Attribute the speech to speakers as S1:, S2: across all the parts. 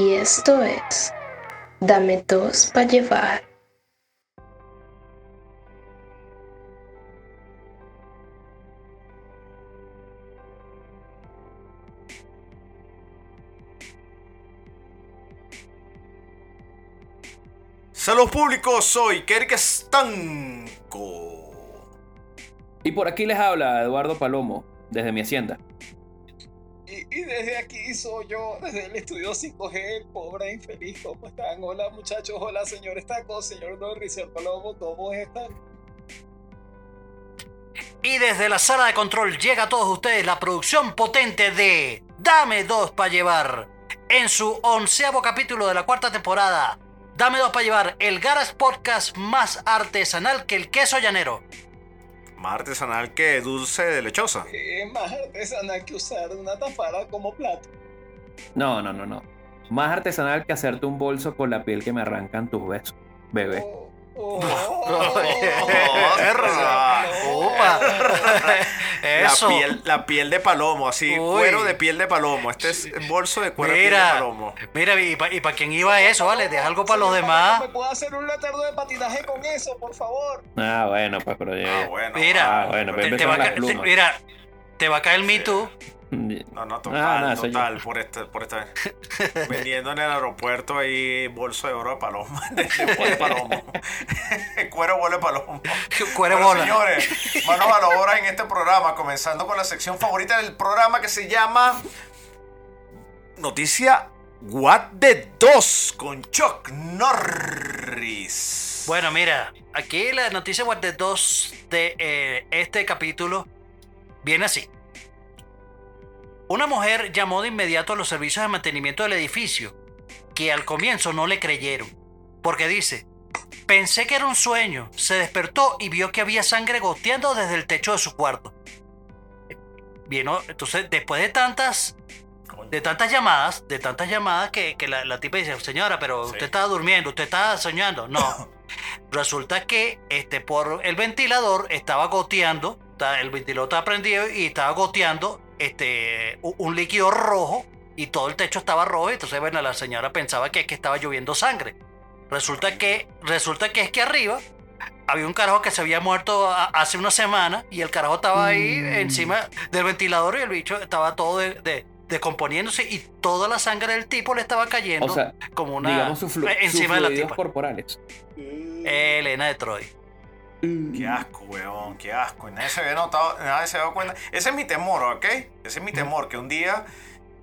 S1: Y esto es Dame dos para llevar.
S2: Saludos públicos, soy Kerk Estanco.
S3: Y por aquí les habla Eduardo Palomo, desde mi hacienda.
S4: Y, desde aquí soy yo, desde el estudio 5G, pobre infeliz, ¿cómo están? Hola muchachos, hola señor Estanco, señor Norris, señor Palomo, ¿cómo están?
S5: Y desde la sala de control llega a todos ustedes la producción potente de Dame dos para llevar. En su onceavo capítulo de la cuarta temporada, Dame dos para llevar, el Garas Podcast más artesanal que el queso llanero.
S2: Más artesanal que dulce de lechosa.
S4: Es más artesanal que usar una tafara como plato.
S3: No, no, no, no. Más artesanal que hacerte un bolso con la piel que me arrancan tus besos, bebé.
S4: Oh, oh.
S5: Opa. Eso.
S2: La piel, la piel de palomo, así,
S5: Uy.
S2: cuero de piel de palomo. Este es bolso de cuero de piel de
S5: Mira,
S2: palomo.
S5: mira, y para quién iba eso, ¿vale? Deja algo para los demás.
S4: ¿Me puedo hacer un letrero de patinaje con eso, por favor?
S3: Ah, bueno, pues, pero
S2: Ah,
S3: ya.
S2: bueno.
S5: Mira,
S3: Ah, bueno,
S5: te,
S3: pues
S5: te va a
S3: empezaron las
S5: ca- te-
S3: plumas.
S5: mira, te va a caer el Me Too.
S2: No, no, total,
S3: Ah, yo.
S2: total, por este, por esta vez. Vendiendo en el aeropuerto ahí bolso de oro de palomo, de, palomo. cuero vuelo de palomo.
S5: Cuero bola.
S2: señores, manos a la obra en este programa, comenzando con la sección favorita del programa que se llama Noticia What the 2 con Chuck Norris.
S5: Bueno, mira, aquí la noticia What the 2 de eh, este capítulo viene así. Una mujer llamó de inmediato a los servicios de mantenimiento del edificio, que al comienzo no le creyeron, porque dice, pensé que era un sueño, se despertó y vio que había sangre goteando desde el techo de su cuarto. Vino, entonces, después de tantas de tantas llamadas, de tantas llamadas que, que la, la tipa dice, señora, pero
S2: Sí.
S5: usted estaba durmiendo, usted estaba soñando. No. Resulta que este, por el ventilador estaba goteando, el ventilador estaba prendido y estaba goteando este, un, líquido rojo y todo el techo estaba rojo. Entonces, bueno, la señora pensaba que, que estaba lloviendo sangre. Resulta que, resulta que es que arriba había un carajo que se había muerto a- hace una semana y el carajo estaba ahí encima del ventilador y el bicho estaba todo de- de- descomponiéndose y toda la sangre del tipo le estaba cayendo
S3: O sea,
S5: como una
S3: digamos sus
S5: encima de la tipa.
S3: corporales.
S5: Elena de Troy.
S2: Qué asco, weón, qué asco. Nadie se había notado, nadie se había dado cuenta. Ese es mi temor, ¿ok? Ese es mi temor, que un día.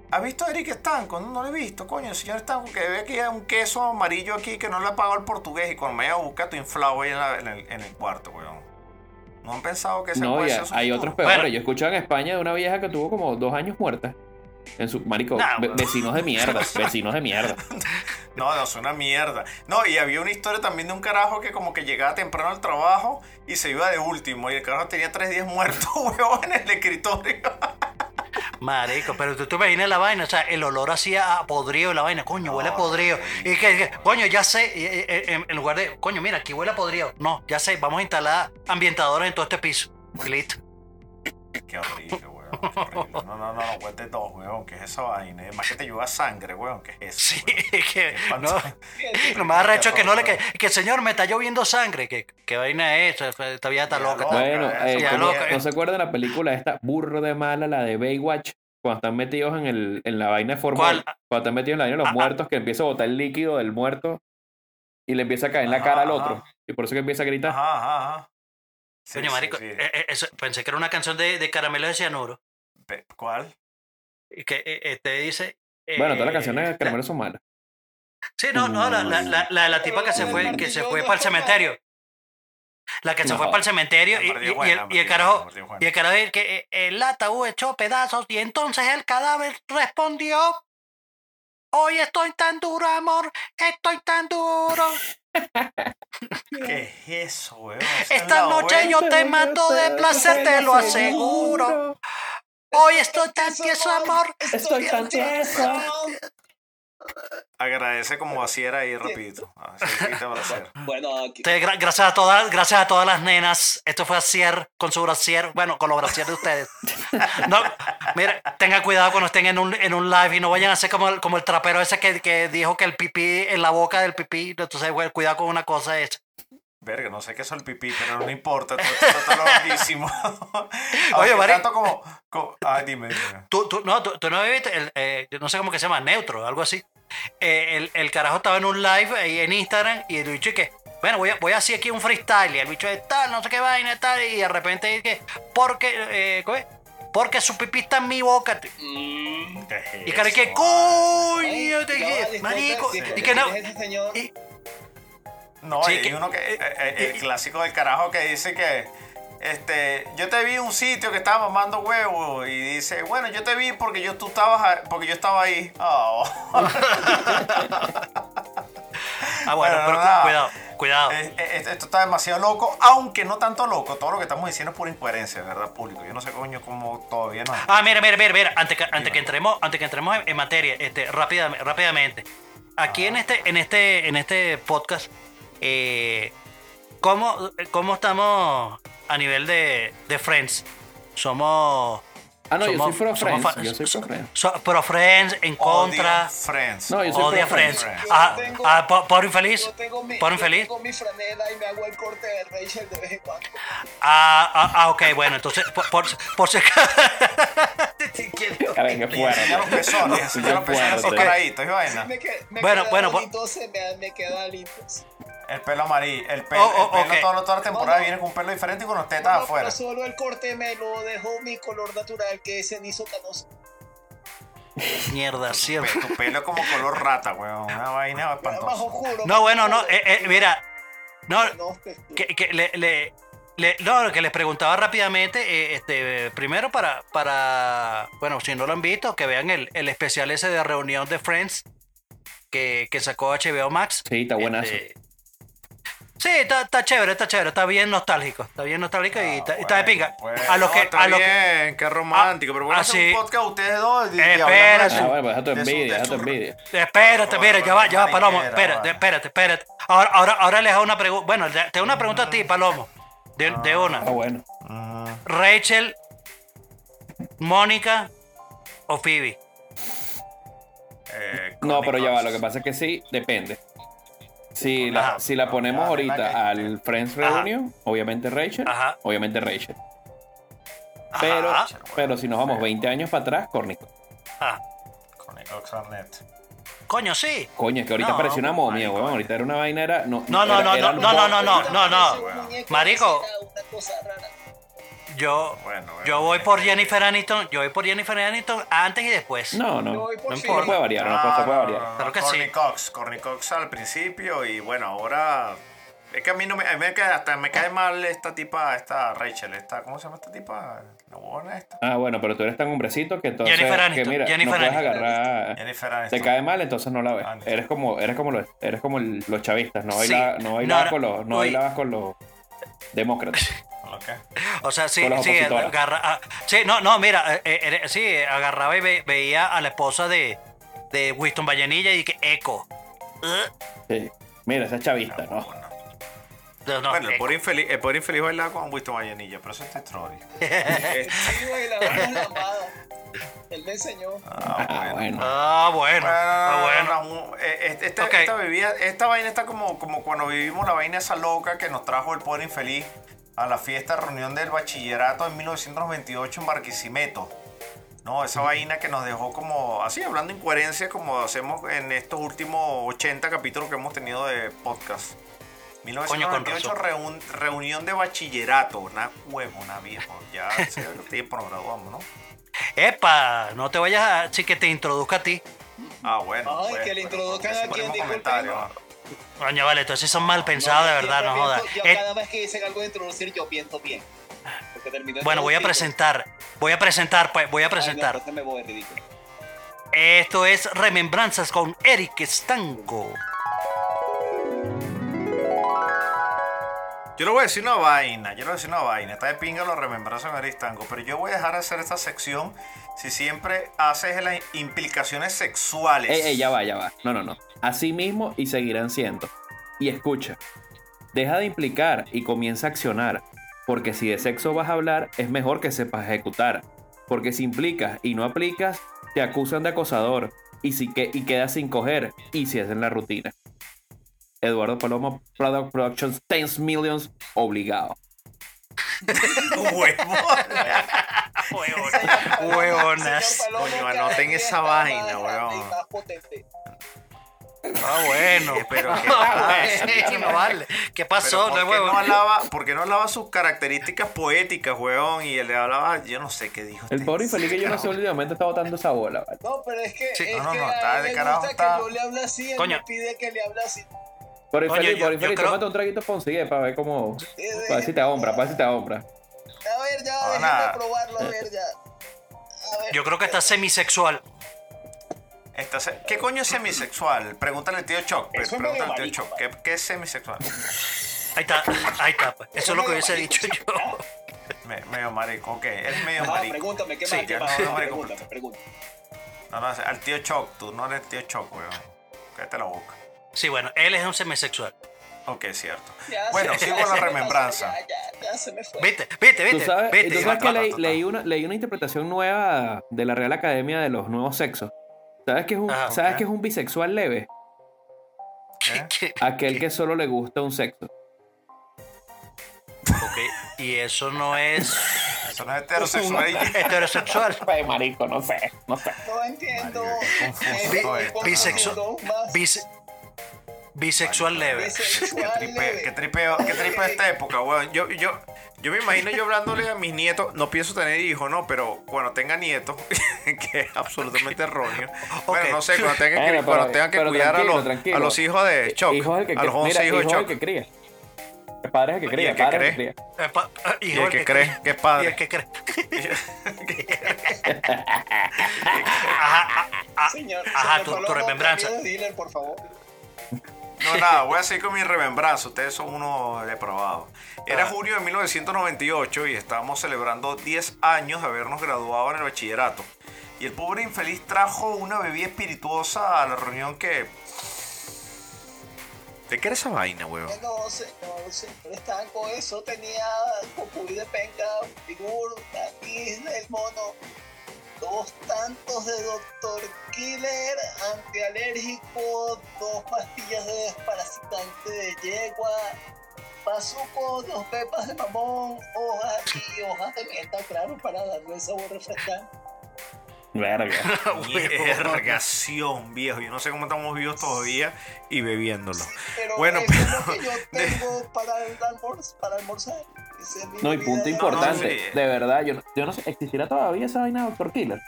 S2: ¿Has visto a Eric Estanco? No, no lo he visto, coño. El señor Estanco que ve hay un queso amarillo aquí que no le ha pagado el portugués y cuando me vaya a buscar tu inflado ahí en, la- en el, en el cuarto, weón. ¿No han pensado que ese
S3: No,
S2: puede
S3: ya,
S2: ser
S3: hay otros peores.
S5: Bueno.
S3: Yo escuché en España de una vieja que tuvo como dos años muerta. En su marico,
S5: Nah,
S3: vecinos de mierda, vecinos de mierda.
S2: No, no, es una mierda. No, y había una historia también de un carajo que como que llegaba temprano al trabajo y se iba de último. Y el carajo tenía tres días muerto, weón, en el escritorio.
S5: Marico, pero tú te imaginas la vaina, o sea, el olor hacía a podrido la vaina, coño, huele a podrido. Y que, que, coño, ya sé, y- y- y- en, en lugar de, coño, mira, aquí huele a podrido. No, ya sé, vamos a instalar ambientadores en todo este piso. Y listo.
S2: Qué horrible, weón. Qué horrible. No, no, no, no, cuente dos, weón. ¿Qué es esa vaina? Es más que te llueva sangre, weón. ¿Qué es eso?
S5: Sí,
S2: weón?
S5: que no. Lo más arrecho es que no le que, que señor me está lloviendo sangre. Que, ¿Qué vaina es esa? Esta vieja está
S2: Ya,
S5: loca.
S2: loca,
S3: Bueno, eh. ¿no se acuerdan de la película esta burro de mala, la de Baywatch? Cuando están metidos en, el, en la vaina de formol.
S5: ¿Cuál?
S3: Cuando están metidos en la vaina de los
S5: Ah, ah.
S3: muertos, que empieza a botar el líquido del muerto y le empieza a caer en la
S2: Ajá,
S3: cara al
S2: ajá.
S3: otro. Y por eso que empieza a gritar.
S2: Ajá, ajá, ajá. Sí,
S5: Coño, marico,
S2: sí.
S5: eh, eh, eso- pensé que era una canción de, de caramelo de cianuro.
S2: ¿Cuál?
S5: Y que eh, este dice. eh,
S3: Bueno, todas las canciones de
S5: la-
S3: Caramelo son malas.
S5: Sí, no, no, la, la, la, la, la tipa que se fue, que se fue para el cementerio. La que se
S3: No.
S5: fue para el cementerio y, y- y el, y carajo, y el carajo el que eh, el ataúd echó pedazos y entonces el cadáver respondió. Hoy estoy tan duro, amor, estoy tan duro.
S2: ¿Qué es eso, weón?
S5: Esta noche yo te mato de placer, te lo aseguro. Hoy estoy tan tieso, amor.
S3: Estoy tan tieso.
S2: Agradece como ahí rapidito. Así que te va a hacer.
S4: Bueno, aquí,
S5: gra- gracias a todas, gracias a todas las nenas. Esto fue Acier con su brasier, bueno, con los brasier de ustedes. No, mire, tengan cuidado cuando estén en un, en un live y no vayan a ser como el, como el trapero ese que, que dijo que el pipí en la boca del pipí. Entonces, güey, cuidado con una cosa hecha.
S2: Verga, no sé qué es el pipí, pero no importa. Todo esto está loquísimo.
S5: Oye, Mari-
S2: tanto como, como- Ay, dime, dime.
S5: Tú, tú, no, tú, tú no viste, el, eh, yo no sé cómo que se llama, neutro, algo así. Eh, el, el carajo estaba en un live ahí en Instagram y el bicho que, bueno, voy a, voy a hacer aquí un freestyle y el bicho de tal, no sé qué vaina, tal, y de repente que, porque, eh, ¿cómo es? porque su pipí está en mi boca.
S4: mm,
S2: ¿Qué es
S5: Y cara, que coño, te dije, marico, y que no,
S4: ¿quién es ese señor?
S5: y-
S2: No,
S5: Sí,
S2: hay
S5: que-
S2: uno que. eh, eh, el clásico del carajo que dice que. Este, yo te vi en un sitio que estaba mamando huevo y dice, bueno, yo te vi porque yo tú estabas porque yo estaba ahí. Oh.
S5: ah, bueno, pero cuidado, cuidado.
S2: Eh, esto está demasiado loco, aunque no tanto loco. Todo lo que estamos diciendo es pura incoherencia, ¿verdad, público? Yo no sé, coño, cómo todavía no.
S5: Ah, mira, mira, mira, mira, antes que, antes que entremos, antes que entremos en, materia, este, rápida- rápidamente. Aquí en este, en este, en este podcast, eh, ¿cómo, ¿cómo estamos a nivel de, de Friends? Somos.
S3: Ah, no, yo
S5: somos-
S3: soy pro
S5: somos
S3: Friends.
S5: fa-
S3: Yo soy pro Friends.
S5: so- pro Friends, en contra.
S2: Friends.
S3: No, yo soy
S5: Odia
S3: pro
S5: Friends.
S2: Friends.
S5: Ah,
S4: tengo-
S5: ah, po- pobre infeliz.
S4: Yo tengo mi, yo tengo mi franela y me hago el corte de Rachel de vez en cuando.
S5: Ah, ah, ah, ok, bueno, entonces, por, por, por si
S3: Cara, qué
S2: Y enseña los
S3: fuerte.
S2: pezones, enseña los
S3: Qué
S2: pezones así
S3: fuerte.
S2: paraditos y vaina.
S4: Sí, me, que- me
S5: Bueno,
S4: queda
S5: bueno,
S4: bonito, se me, me queda lindo.
S2: El pelo amarillo, el pelo,
S5: Oh, oh,
S2: el pelo
S5: ok.
S2: todo- toda la temporada
S4: No, no.
S2: viene con un pelo diferente y con los tetas
S4: No,
S2: afuera.
S4: pero solo el corte me lo dejó mi color natural, que es cenizo canoso.
S5: Mierda, cierto.
S2: Tu pelo es como color rata, weón. Una vaina
S4: Más
S2: espantosa.
S4: oscuro.
S5: No, bueno, no, eh, eh, mira. No,
S4: textura.
S5: que, que le, le- le- no, lo que les preguntaba rápidamente, eh, este, primero para, para, bueno, si no lo han visto, que vean el, el especial ese de reunión de Friends que, que sacó HBO Max.
S3: Sí, está buenazo.
S5: Este, sí, está, está chévere, está chévere, está bien nostálgico, está bien nostálgico y, está, y está de pinga.
S2: Bueno,
S5: a lo que,
S2: está
S5: a lo que,
S2: bien, qué romántico. pero bueno,
S5: ah,
S2: hacer
S5: sí.
S2: un podcast ustedes dos. y-
S5: Espérate.
S3: Ah, bueno, pues deja tu envidia, deja tu
S2: su-
S3: envidia.
S5: Espérate, mira, ya va, ya va, Palomo. Espérate, espérate, espérate. Ahora, ahora, ahora les hago una pregunta. Bueno, le- tengo una pregunta a ti, Palomo. De, de una.
S3: Ah, bueno.
S5: Rachel, Mónica o Phoebe.
S2: eh,
S3: No, pero ya va, lo que pasa es que sí, depende. Si la,
S5: Ajá.
S3: si la ponemos ahorita
S2: ¿verdad que-
S3: al Friends Reunion, obviamente Rachel,
S5: Ajá.
S3: obviamente Rachel. Pero,
S5: Ajá.
S3: pero si nos vamos 20 años para atrás, Cornico.
S5: Ah,
S2: Courtney Cox Arnett.
S5: coño, sí.
S3: Coño, es que ahorita
S5: No,
S3: pareció una momia, weón. Ahorita era una vaina, era. No,
S5: No, no,
S3: era-
S5: no,
S3: era
S5: no, no, no, no, no, Marico.
S4: era Una cosa rara.
S5: Yo,
S2: Bueno, bueno.
S5: yo voy por Jennifer Aniston. Yo voy por Jennifer Aniston antes y después.
S3: No, no.
S4: Yo voy por
S3: No
S4: Phoebe.
S3: puede variar, no puede, se puede variar.
S5: Claro que
S2: Courtney
S5: sí.
S2: Cox, Courtney Cox al principio y bueno, ahora es que a mí no me, a mí me cae, hasta me cae mal esta tipa, esta Rachel, esta, ¿cómo se llama esta tipa? La buena esta.
S3: Ah, bueno, pero tú eres tan hombrecito que entonces.
S5: Jennifer
S3: que
S5: Aniston,
S3: mira,
S5: Jennifer
S3: no puedes
S5: Aniston.
S3: agarrar.
S2: Jennifer
S3: Te
S2: Aniston.
S3: cae mal, entonces no la ves.
S2: Aniston.
S3: Eres como, eres como los, eres como el- los chavistas, no
S5: Sí.
S3: bailabas, no
S5: No,
S3: bailabas
S5: no.
S3: con los, no bailabas con los demócratas.
S5: O sea, sí, sí, agarra, ah, sí, no, no, mira, eh, eh, eh, sí, agarraba y ve- veía a la esposa de, de Winston Vallenilla y que eco.
S3: Sí. Mira, esa es chavista, ¿no?
S5: No, no,
S2: Bueno, el pobre infeliz, el pobre infeliz bailaba con Winston Vallenilla, pero eso es Story. Este,
S4: Sí. Él enseñó.
S2: ah,
S3: Ah, bueno.
S5: Ah, bueno, ah, bueno.
S2: eh, Esta, esta bebida- esta vaina está como, como cuando vivimos la vaina esa loca que nos trajo el pobre infeliz a la fiesta reunión del bachillerato en 1998 en Barquisimeto. No, esa vaina que nos dejó como, así hablando incoherencia como hacemos en estos últimos 80 capítulos que hemos tenido de podcast.
S5: Coño, con
S2: 1998
S5: razón.
S2: reun- reunión de bachillerato, una huevo, una vieja. Ya hace tiempo nos graduamos, ¿no?
S5: Epa, no te vayas a sí que te introduzca a ti.
S2: Ah, bueno.
S4: Ay,
S2: pues,
S4: que le
S2: pero
S4: introduzcan
S2: ese
S4: a quien,
S2: comentario.
S5: Coño, vale, entonces son mal pensados, de
S4: yo
S5: verdad, no jodas.
S4: Yo
S5: Eh,
S4: cada vez que dicen algo de introducir, yo pienso bien. De
S5: bueno, voy a presentar, voy a presentar, pues, voy a
S4: ay, no,
S5: presentar.
S4: me voy ridículo.
S5: Esto es Remembranzas con Eric Stanco.
S2: Yo le voy a decir una vaina, yo le voy a decir una vaina. Está de pinga los remembranzas de Aristango, pero yo voy a dejar de hacer esta sección si siempre haces las implicaciones sexuales.
S3: Ey, ey, ya va, ya va. No, no, no. Así mismo y seguirán siendo. Y escucha, deja de implicar y comienza a accionar. Porque si de sexo vas a hablar, es mejor que sepas ejecutar. Porque si implicas y no aplicas, te acusan de acosador. Y, si que, y quedas sin coger. Y si es en la rutina. Eduardo Palomo, Product Productions, 10 millions, obligado.
S2: Huevo.
S5: Huevonas.
S4: Palomo,
S2: Coño, anoten esa vaina, huevón.
S5: Ah, bueno.
S2: Pero qué
S5: Bueno, vale. ¿Qué pasó?
S2: Pero ¿por, qué no hablaba, por qué no hablaba sus características poéticas, huevón? Y él le hablaba, yo no sé qué dijo.
S3: El
S2: este
S3: pobre infeliz que yo no sé, últimamente está botando esa bola. ¿vale?
S4: No, pero es que,
S5: Sí.
S4: es
S2: No, no,
S4: que
S2: no, está
S4: él
S2: de carajo, está-
S4: que yo le hable así, él
S5: Coño.
S4: me pide que le hable así.
S3: Por infeliz, por infeliz,
S5: creo-
S3: tómate un traguito Ponsigue para ver cómo.
S4: Eh,
S3: Para ver si te ahombra, para ver si te ahombra.
S4: A ver, ya,
S2: No,
S4: déjame probarlo, a ver, ya. A ver.
S5: Yo creo que está semisexual.
S2: Se- ¿Qué coño es semisexual? Pregúntale al tío Choc.
S4: Eso es
S2: Pregúntale al tío Choc. ¿Qué, qué es semisexual?
S5: Ahí está, ahí está. pues. Eso es lo que hubiese dicho yo.
S2: Me- medio marico, ok. Es medio
S4: Ajá,
S2: marico.
S4: pregúntame, ¿qué
S5: Sí,
S4: más? ¿Qué
S2: ya,
S4: más?
S2: no, marico,
S4: Pregúntame, pregúntame.
S2: No, no, al tío Choc. Tú no eres tío Choc, weón. Cállate la boca.
S5: Sí, bueno, él es un semisexual.
S2: Ok, cierto.
S4: Ya,
S2: Bueno,
S4: se-
S2: sigo
S4: ya
S2: con la
S4: se me
S2: remembranza.
S4: pasó, Ya, ya, ya se me fue.
S5: Viste, viste,
S3: Tú
S5: viste.
S3: sabes,
S5: viste.
S3: tú sabes que leí, una, leí una interpretación nueva de la Real Academia de los Nuevos Sexos. ¿Sabes qué es un. ¿sabes qué es un bisexual leve?
S2: ¿Eh?
S5: ¿Qué-
S3: Aquel que solo le gusta un sexo.
S5: Ok, y eso no es
S2: Eso no es heterosexual.
S5: heterosexual.
S3: Ay, marico, no sé, no sé.
S4: No entiendo.
S2: Marico, confuso
S4: Eh, eh,
S5: bisexual. Bisexual leve.
S2: Qué
S4: bisexual
S2: tripe,
S4: leve.
S2: qué tripeo, qué tripeo esta época, weón. Yo, yo, yo me imagino yo hablándole a mis nietos, no pienso tener hijos, ¿no? Pero cuando tenga nietos, que es absolutamente erróneo. Bueno,
S5: Ok.
S2: no sé, cuando tenga que,
S3: Bueno, pero-
S2: cuando tenga que cuidar a los,
S3: tranquilo.
S2: a los hijos de Choc,
S3: el que,
S2: a los
S3: cría.
S2: 11
S3: Mira,
S2: hijos de
S3: hijo el
S2: Choc.
S3: que cría. El padre es el que cría,
S2: el que
S3: padre es el
S2: cree?
S3: que cría.
S5: Eh, pa- eh,
S2: Y
S5: hijo
S2: el que cree que es
S5: Y
S2: padre.
S5: el que cree. Ajá, ah,
S4: Señor,
S5: Ajá,
S4: señor
S5: tu- remembranza.
S4: dealer, por favor.
S2: No, nada, voy a seguir con mi remembranza. Ustedes son unos depravados. Era
S5: Ah.
S2: junio de 1998 y estábamos celebrando 10 años de habernos graduado en el bachillerato. Y el pobre infeliz trajo una bebida espirituosa a la reunión que. ¿De qué era esa vaina, weón?
S4: No, señor, señor Estanco, eso tenía Cocuy de penca, Figur, Taquis del mono, dos tantos de Dr. Killer, antialérgico, dos pastillas de desparasitante de yegua, bazuco, dos pepas de mamón, hojas y hojas de menta, claro, para darle sabor refrescante.
S3: Verga.
S2: Vergación, viejo. Yo no sé cómo estamos vivos todavía y bebiéndolo.
S4: Pero
S2: Bueno,
S4: es
S2: pero-
S4: lo que yo tengo para, el almorz- para almorzar.
S3: No, y punto importante, de verdad, yo, no- yo no sé, ¿existirá todavía esa vaina de Doctor Killer?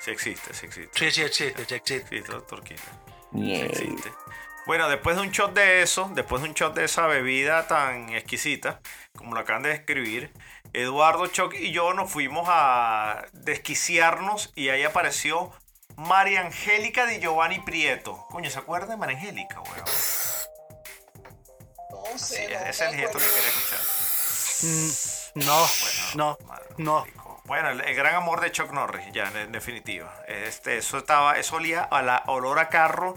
S2: Sí existe, sí existe.
S5: Sí, sí, existe, sí existe.
S2: Sí, doctor Killer.
S3: Ñe.
S2: Sí existe. Bueno, después de un shot de eso, después de un shot de esa bebida tan exquisita, como lo acaban de describir, Eduardo Choc y yo nos fuimos a desquiciarnos y ahí apareció María Angélica de Giovanni Prieto. Coño, ¿se acuerdan de María Angélica, weón?
S4: No
S2: Sí,
S4: sé, no
S2: ese es el gesto que quería escuchar.
S5: Mm, No, no,
S2: Madre,
S5: no.
S2: marico. Bueno, el, el gran amor de Chuck Norris, ya, en, en definitiva. Este, eso estaba, eso olía a la olor a carro,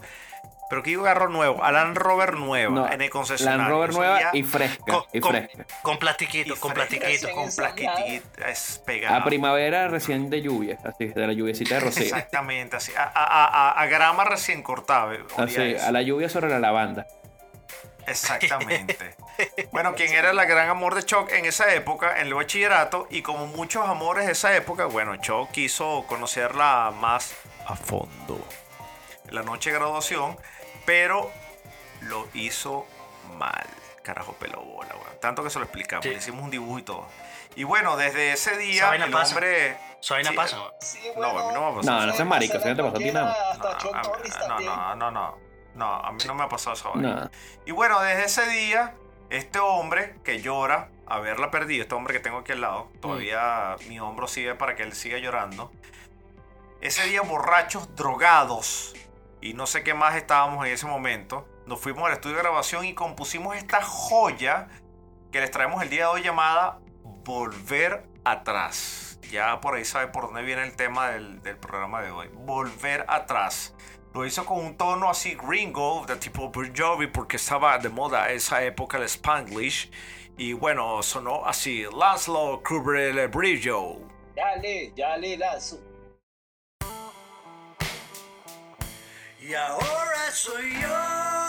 S2: pero que digo carro nuevo, a Land Rover nueva,
S3: No,
S2: en el concesionario.
S3: Land Rover nueva y fresca,
S5: Con,
S3: y
S5: con-
S3: fresca.
S5: con
S2: y
S5: plastiquito, con plastiquito.
S2: Con plastiquito, es pegado.
S3: A primavera recién de lluvia, así, de la lluviecita de rocío.
S2: Exactamente, así. A, a- a- a grama recién cortada.
S3: Así, a la lluvia sobre la lavanda.
S2: Exactamente. Bueno, quien era el gran amor de Chuck en esa época, en el bachillerato, y como muchos amores de esa época, bueno, Chuck quiso conocerla más a fondo. En la noche de graduación, pero lo hizo mal. Carajo, pelo bola, weón. Tanto que se lo explicamos,
S5: Sí.
S2: le hicimos un dibujo y todo. Y bueno, desde ese día, el
S5: pasa.
S2: hombre.
S5: Vaina
S2: Sí,
S5: pasa.
S4: Sí,
S2: No,
S4: bueno,
S2: a mí no me ha pasado
S3: No, no
S2: eso.
S3: seas marico, no te pasó a ti nada.
S2: No, a no, no, no, no. A mí no me ha pasado esa vaina. Y bueno, desde ese día, este hombre que llora haberla perdido, este hombre que tengo aquí al lado, todavía mi hombro sigue para que él siga llorando. Ese día, borrachos, drogados, y no sé qué más estábamos en ese momento, nos fuimos al estudio de grabación y compusimos esta joya que les traemos el día de hoy llamada Volver atrás. Ya por ahí sabe por dónde viene el tema del, del programa de hoy. Volver atrás. Lo hizo con un tono así gringo, de tipo Bon Jovi, porque estaba de moda esa época el Spanglish. Y bueno, sonó así, Laszlo cubre el brillo.
S4: Dale, dale, lazo.
S5: Y ahora soy yo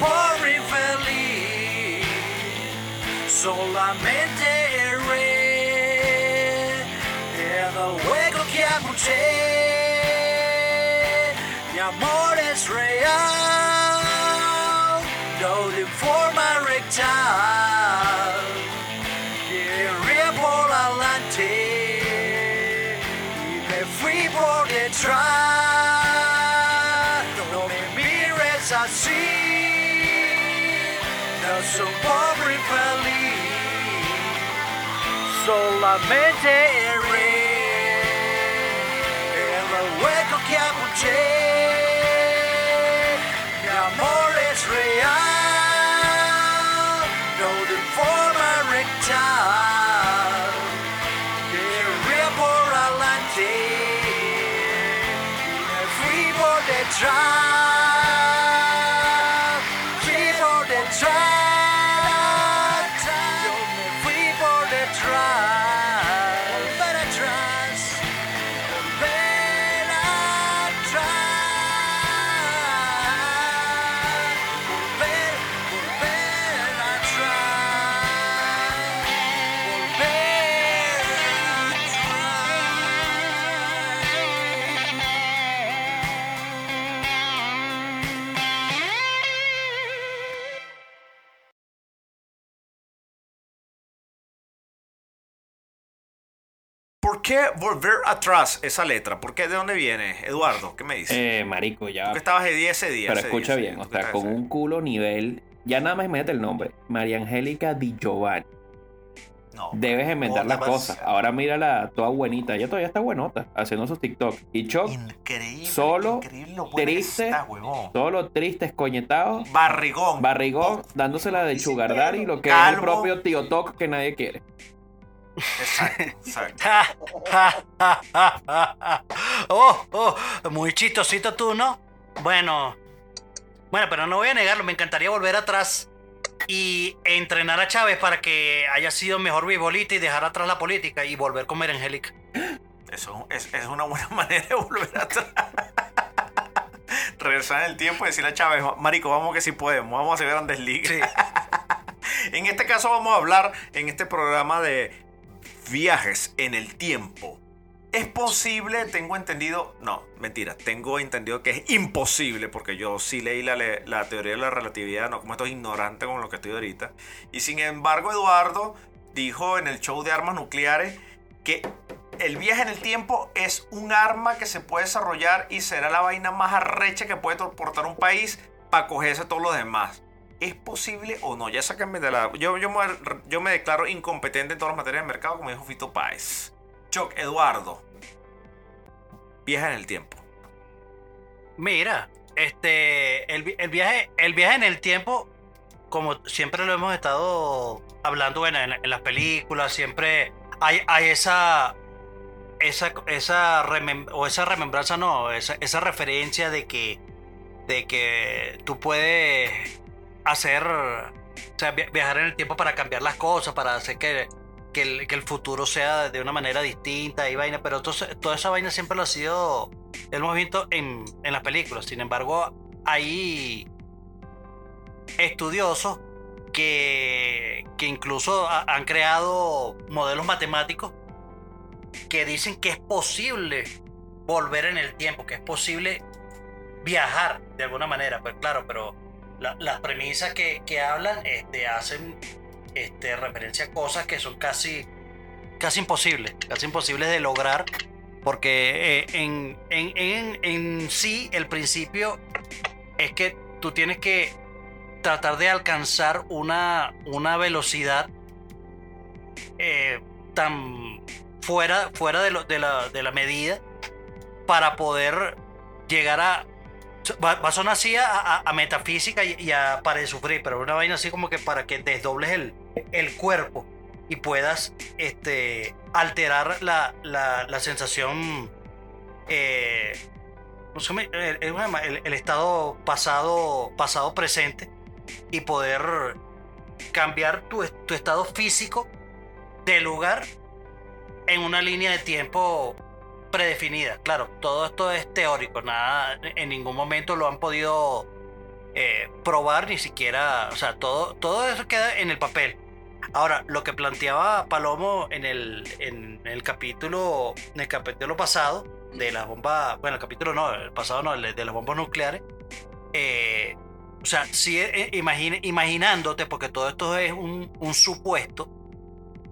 S5: pobre infeliz solamente erré en el hueco que apunté. Mi amor es real, no de forma recta. Iré por adelante y me fui por detrás. Solamente erré en el hueco que apunté. Mi amor es real, no de forma.
S2: Qué volver atrás esa letra? ¿Por qué? ¿De dónde viene? Eduardo, ¿qué me dices?
S3: Eh, marico, ya.
S2: Tú que estabas de 10 ese día.
S3: Pero
S2: ese
S3: escucha
S2: día,
S3: bien, o sea, con un culo nivel. Ya nada más imagínate el nombre. María Angélica Di Giovanni.
S2: No,
S3: Debes inventar las cosas. Ahora mírala toda buenita. Ella todavía está buenota haciendo sus TikTok. Y Choc,
S2: Increíble.
S3: Solo,
S2: increíble lo
S3: triste,
S2: está,
S3: solo triste, escoñetado.
S2: Barrigón.
S3: Barrigón, dándosela de Sugar Daddy, lo que es el propio tío Toc que nadie quiere.
S2: Exacto, exacto.
S5: oh, oh, muy chistosito tú, ¿no? Bueno, bueno, pero no voy a negarlo, me encantaría volver atrás y entrenar a Chávez para que haya sido mejor bibolita y dejar atrás la política y volver con María Angélica.
S2: Eso es, es una buena manera de volver atrás. Regresar en el tiempo y decirle a Chávez, Marico, vamos que sí podemos, vamos a hacer grandes ligas.
S5: Sí.
S2: En este caso vamos a hablar en este programa de viajes en el tiempo. ¿Es posible? Tengo entendido. No, mentira. Tengo entendido que es imposible porque yo sí leí la, la teoría de la relatividad, no como estos ignorantes con lo que estoy ahorita. Y sin embargo, Eduardo dijo en el show de armas nucleares que el viaje en el tiempo es un arma que se puede desarrollar y será la vaina más arrecha que puede portar un país para cogerse a todos los demás. ¿Es posible o no? Ya sáquenme de la... Yo, yo, me, yo me declaro incompetente en todas las materias del mercado, como dijo Fito Páez. Choc, Eduardo. Viaja en el tiempo.
S5: Mira, este, el, el viaje, el viaje en el tiempo, como siempre lo hemos estado hablando en, las películas, siempre hay, hay esa, esa, esa, o esa remembranza, no, esa, esa referencia de que, de que tú puedes hacer, o sea, via- viajar en el tiempo para cambiar las cosas, para hacer que, que, el, futuro sea de una manera distinta y vaina, pero todo- toda esa vaina siempre lo ha sido hemos visto en, en las películas. Sin embargo, hay estudiosos que, que incluso ha- han creado modelos matemáticos que dicen que es posible volver en el tiempo, que es posible viajar de alguna manera. Pues claro, pero la- las premisas que, que hablan este, hacen este, referencia a cosas que son casi, casi imposibles, casi imposibles de lograr, porque eh, en, en, en, en sí el principio es que tú tienes que tratar de alcanzar una, una velocidad eh, tan fuera, fuera de, lo- de la, de la medida para poder llegar a... Va, va a sonar así a, a- metafísica y, a para de sufrir, pero una vaina así como que para que desdobles el, el cuerpo y puedas este, alterar la, la, la sensación, eh, ¿cómo se llama? el, el- estado pasado, pasado presente y poder cambiar tu, tu estado físico de lugar en una línea de tiempo predefinida. Claro, todo esto es teórico, nada, en ningún momento lo han podido eh, probar, ni siquiera, o sea, todo, todo eso queda en el papel. Ahora, lo que planteaba Palomo en el, en el capítulo, en el capítulo pasado de las bombas, bueno, el capítulo no, el pasado no, de las bombas nucleares, eh, o sea, si eh, imaginándote, porque todo esto es un, un supuesto,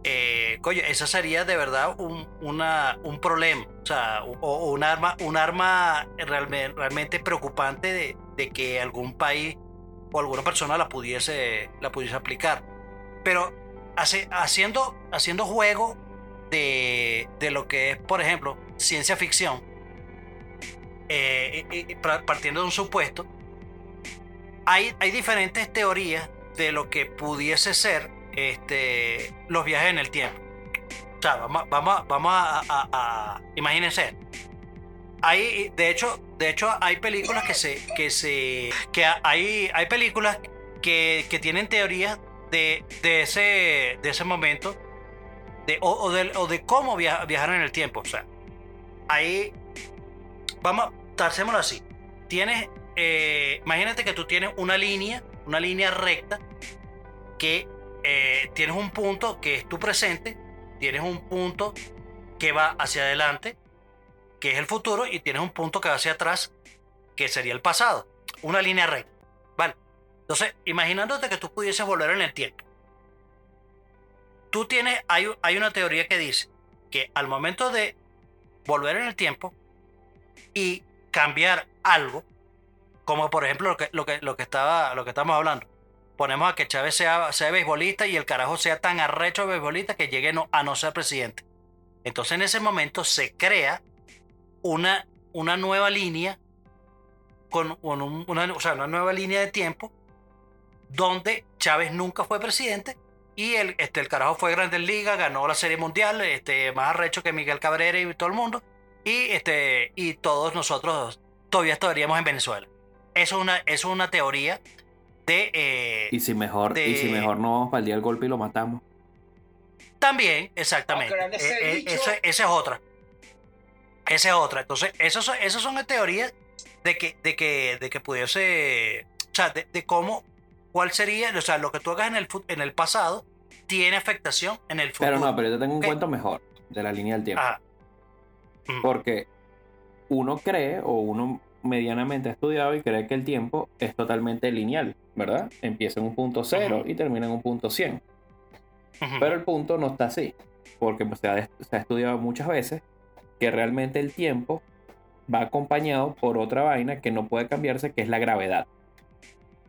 S5: eh, coño, eso sería de verdad un, un problema, o sea, un arma, un arma realme- realmente preocupante de, de que algún país o alguna persona la pudiese, la pudiese aplicar. Pero hace- haciendo, haciendo juego de, de lo que es, por ejemplo, ciencia ficción, eh, partiendo de un supuesto, hay, hay diferentes teorías de lo que pudiese ser este, los viajes en el tiempo. O sea, vamos, vamos, vamos a, a- a- imagínense. Hay, de hecho, de hecho, hay películas que se, que se, que hay, hay películas que, que tienen teorías de, de ese, de ese momento, de, o, o de, o de cómo via- viajar en el tiempo. O sea, ahí, vamos, hacémoslo así. Tienes, eh, imagínate que tú tienes una línea, una línea recta, que eh, tienes un punto que es tu presente, tienes un punto que va hacia adelante, que es el futuro, y tienes un punto que va hacia atrás, que sería el pasado. Una línea recta. ¿Vale? Entonces, imaginándote que tú pudieses volver en el tiempo. Tú tienes, hay, hay una teoría que dice que al momento de volver en el tiempo y cambiar algo, como por ejemplo lo que, lo que, lo que, estaba, lo que estamos hablando, ponemos a que Chávez sea, beisbolista y el carajo sea tan arrecho beisbolista que llegue no- a no ser presidente. Entonces en ese momento se crea una, una nueva línea, con, con un- una, o sea, una nueva línea de tiempo, donde Chávez nunca fue presidente y el, este, el carajo fue Grandes Ligas, ganó la Serie Mundial, este, más arrecho que Miguel Cabrera y todo el mundo, y, este, y todos nosotros todavía estaríamos en Venezuela. Eso es una, eso es una teoría de... eh,
S3: Y si mejor, y si
S5: de-
S3: mejor no vamos para el día del golpe y lo matamos.
S5: También, exactamente. Eh, eh, esa es otra. Esa es otra. Entonces, esas son, esas son teorías de que, de que, de que pudiese. O sea, de, de cómo. ¿Cuál sería? O sea, lo que tú hagas en el, en el pasado tiene afectación en el futuro.
S3: Pero no, pero yo tengo un
S5: Ok.
S3: cuento mejor de la línea del tiempo.
S5: Ajá. Mm.
S3: Porque uno cree, o uno medianamente estudiado y cree que el tiempo es totalmente lineal, ¿verdad? Empieza en un punto cero y termina en un punto 100.
S5: Ujú.
S3: Pero el punto no está así, porque pues, se, ha, se ha estudiado muchas veces que realmente el tiempo va acompañado por otra vaina que no puede cambiarse, que es la gravedad.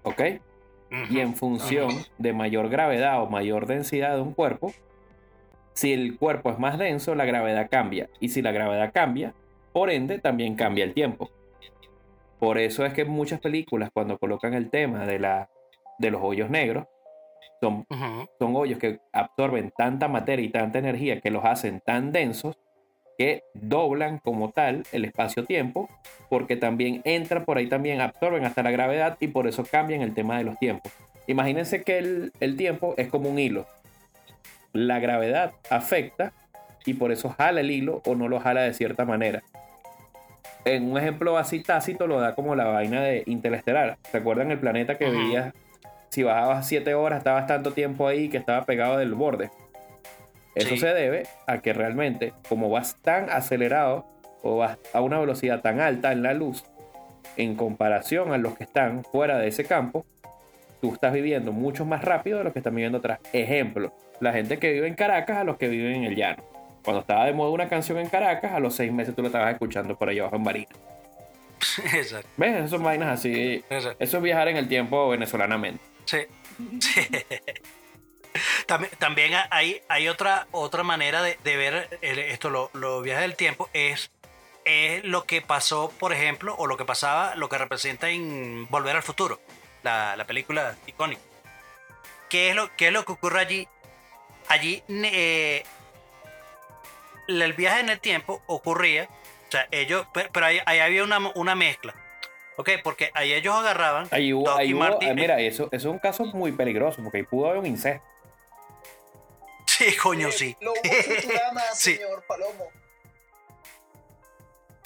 S3: ¿Ok? Y en función de mayor gravedad o mayor densidad de un cuerpo, si el cuerpo es más denso, la gravedad cambia. Y si la gravedad cambia, por ende también cambia el tiempo. Por eso es que muchas películas, cuando colocan el tema de, la, de los hoyos negros, son son hoyos que absorben tanta materia y tanta energía que los hacen tan densos que doblan como tal el espacio-tiempo, porque también entran por ahí también, absorben hasta la gravedad y por eso cambian el tema de los tiempos. Imagínense que el, el tiempo es como un hilo. La gravedad afecta y por eso jala el hilo o no lo jala de cierta manera. En un ejemplo así tácito lo da como la vaina de Interestelar. ¿Se acuerdan el planeta que vivías? Si bajabas 7 horas, estabas tanto tiempo ahí que estaba pegado del borde. Eso
S5: Sí.
S3: se debe a que realmente, como vas tan acelerado o vas a una velocidad tan alta en la luz, en comparación a los que están fuera de ese campo, tú estás viviendo mucho más rápido de los que están viviendo atrás. Ejemplo, la gente que vive en Caracas a los que viven en el llano. Cuando estaba de moda una canción en Caracas, a los seis meses tú lo estabas escuchando por allá abajo en Marina.
S5: Exacto.
S3: ¿Ves? Esas son vainas así.
S5: Exacto.
S3: Eso es viajar en el tiempo venezolanamente.
S5: Sí. Sí. También, también hay, hay otra, otra manera de, de ver el- esto, lo- los viajes del tiempo, es, es lo que pasó, por ejemplo, o lo que pasaba, lo que representa en Volver al Futuro, la, la película icónica. ¿Qué es, lo, ¿Qué es lo que ocurre allí? Allí eh, el viaje en el tiempo ocurría, o sea, ellos, pero, pero ahí, ahí había una, una mezcla. ¿Ok? Porque ahí ellos agarraban.
S3: Ahí hubo, ahí hubo-
S5: eh,
S3: mira, eso, eso es un caso muy peligroso porque ahí pudo haber un incesto.
S5: Sí, coño,
S4: Eh,
S5: sí.
S4: Lo hubo en Futurama,
S5: Sí.
S4: señor Palomo.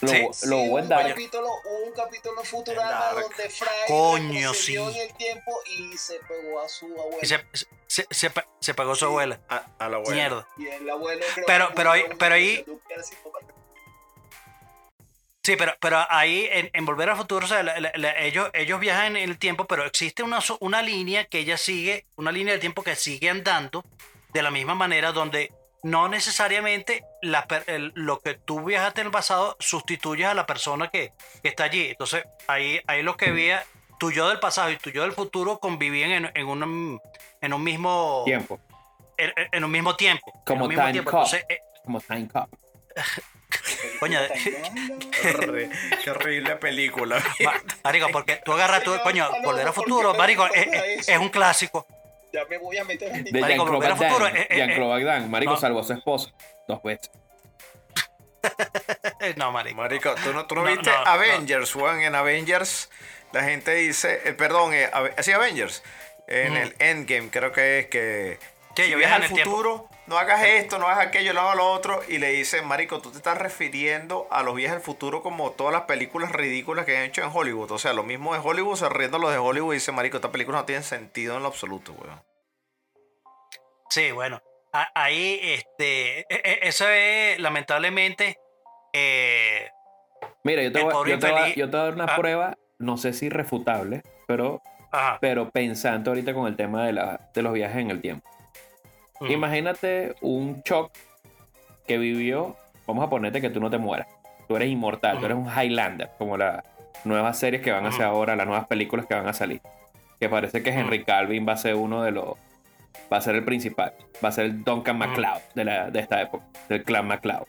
S3: Lo,
S5: Sí.
S3: lo
S4: Sí,
S3: hubo
S4: hubo
S3: en
S4: un
S3: Dark.
S4: capítulo, un capítulo Futurama donde Fry
S5: Coño, sí.
S4: en el tiempo y se pegó a su abuelo.
S5: Y se, se, se, se pagó su abuela.
S2: A, a la abuela.
S5: Mierda.
S4: Y el abuelo
S5: Pero- pero ahí- pero ahí-. Sí, pero, pero ahí en, en Volver al Futuro, o sea, la- la- la- ellos, ellos viajan en el tiempo, pero existe una, una línea que ella sigue, una línea del tiempo que sigue andando de la misma manera, donde no necesariamente la per- el- lo que tú viajaste en el pasado sustituyes a la persona que, que está allí. Entonces, ahí, ahí lo que veía, tu yo del pasado y tu yo del futuro convivían en, en, un, en un mismo
S3: Tiempo.
S5: en, en un mismo tiempo. en
S3: Como
S5: un mismo
S3: Time
S5: tiempo.
S3: Cop.
S5: Entonces, eh,
S3: Como Time Cop.
S5: Coño,
S2: Qué horri- qué horrible película.
S5: Ma- Marico, porque tú agarras tu coño, volver al
S4: ¿por qué
S5: futuro, marico, es un clásico.
S4: Ya me voy a meter en mi
S3: De
S5: Marico,
S3: Jean-Claude Van
S5: Futuro,
S3: Damme.
S5: eh, eh,
S3: Jean-Claude Van Damme. Marico
S5: no.
S3: salvó a su esposa. Dos veces.
S5: No, marico.
S2: Marico, ¿tú no, tú no
S5: No,
S2: viste
S5: no.
S2: Avengers, weón? En Avengers la gente dice, eh, perdón, eh, Ave- sí, Avengers. En
S5: Ujú.
S2: el Endgame creo que es que
S5: Sí,
S2: si
S5: yo
S2: viajas
S5: viajo
S2: al
S5: en el tiempo.
S2: No hagas esto, no hagas aquello, no hagas lo otro. Y le dice, Marico, tú te estás refiriendo a los viajes al futuro como todas las películas ridículas que han hecho en Hollywood. O sea, lo mismo de Hollywood, se riendo los de Hollywood y dice, Marico, esta película no tiene sentido en lo absoluto, weón.
S5: Sí, bueno. Ahí, este, e- e- eso es, lamentablemente, eh,
S3: Mira, yo te, voy, yo te voy yo te voy a dar una
S5: Ah.
S3: prueba, no sé si refutable, pero,
S5: ajá.
S3: pero pensando ahorita con el tema de, la, de los viajes en el tiempo. Imagínate un shock que vivió, vamos a ponerte que tú no te mueras. Tú eres inmortal, tú eres un Highlander, como las nuevas series que van a hacer
S5: Ujú.
S3: ahora, las nuevas películas que van a salir. Que parece que Henry Calvin va a ser uno de los. Va a ser el principal. Va a ser el Duncan. MacLeod de, la, de esta época, del clan MacLeod.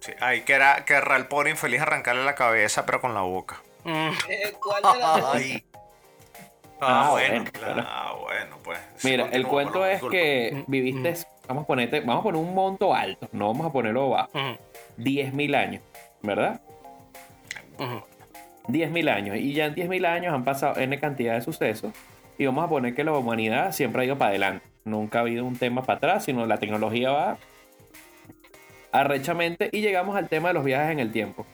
S2: Sí, ahí que era que el pobre infeliz arrancarle la cabeza, pero con la boca.
S5: Mm.
S4: Eh, ¿Cuál era?
S5: Ay. Ah,
S3: Ah,
S5: bueno.
S3: bueno.
S5: claro.
S2: Ah, bueno, pues.
S3: Mira, el cuento es que
S5: Mm,
S3: viviste. Vamos a, ponerte, vamos a poner un monto alto, no vamos a ponerlo bajo.
S5: Ujú.
S3: 10.000 años, ¿verdad?
S5: Ujú.
S3: 10.000 años. Y ya en 10.000 años han pasado N cantidad de sucesos. Y vamos a poner que la humanidad siempre ha ido para adelante. Nunca ha habido un tema para atrás, sino la tecnología va arrechamente. Y llegamos al tema de los viajes en el tiempo.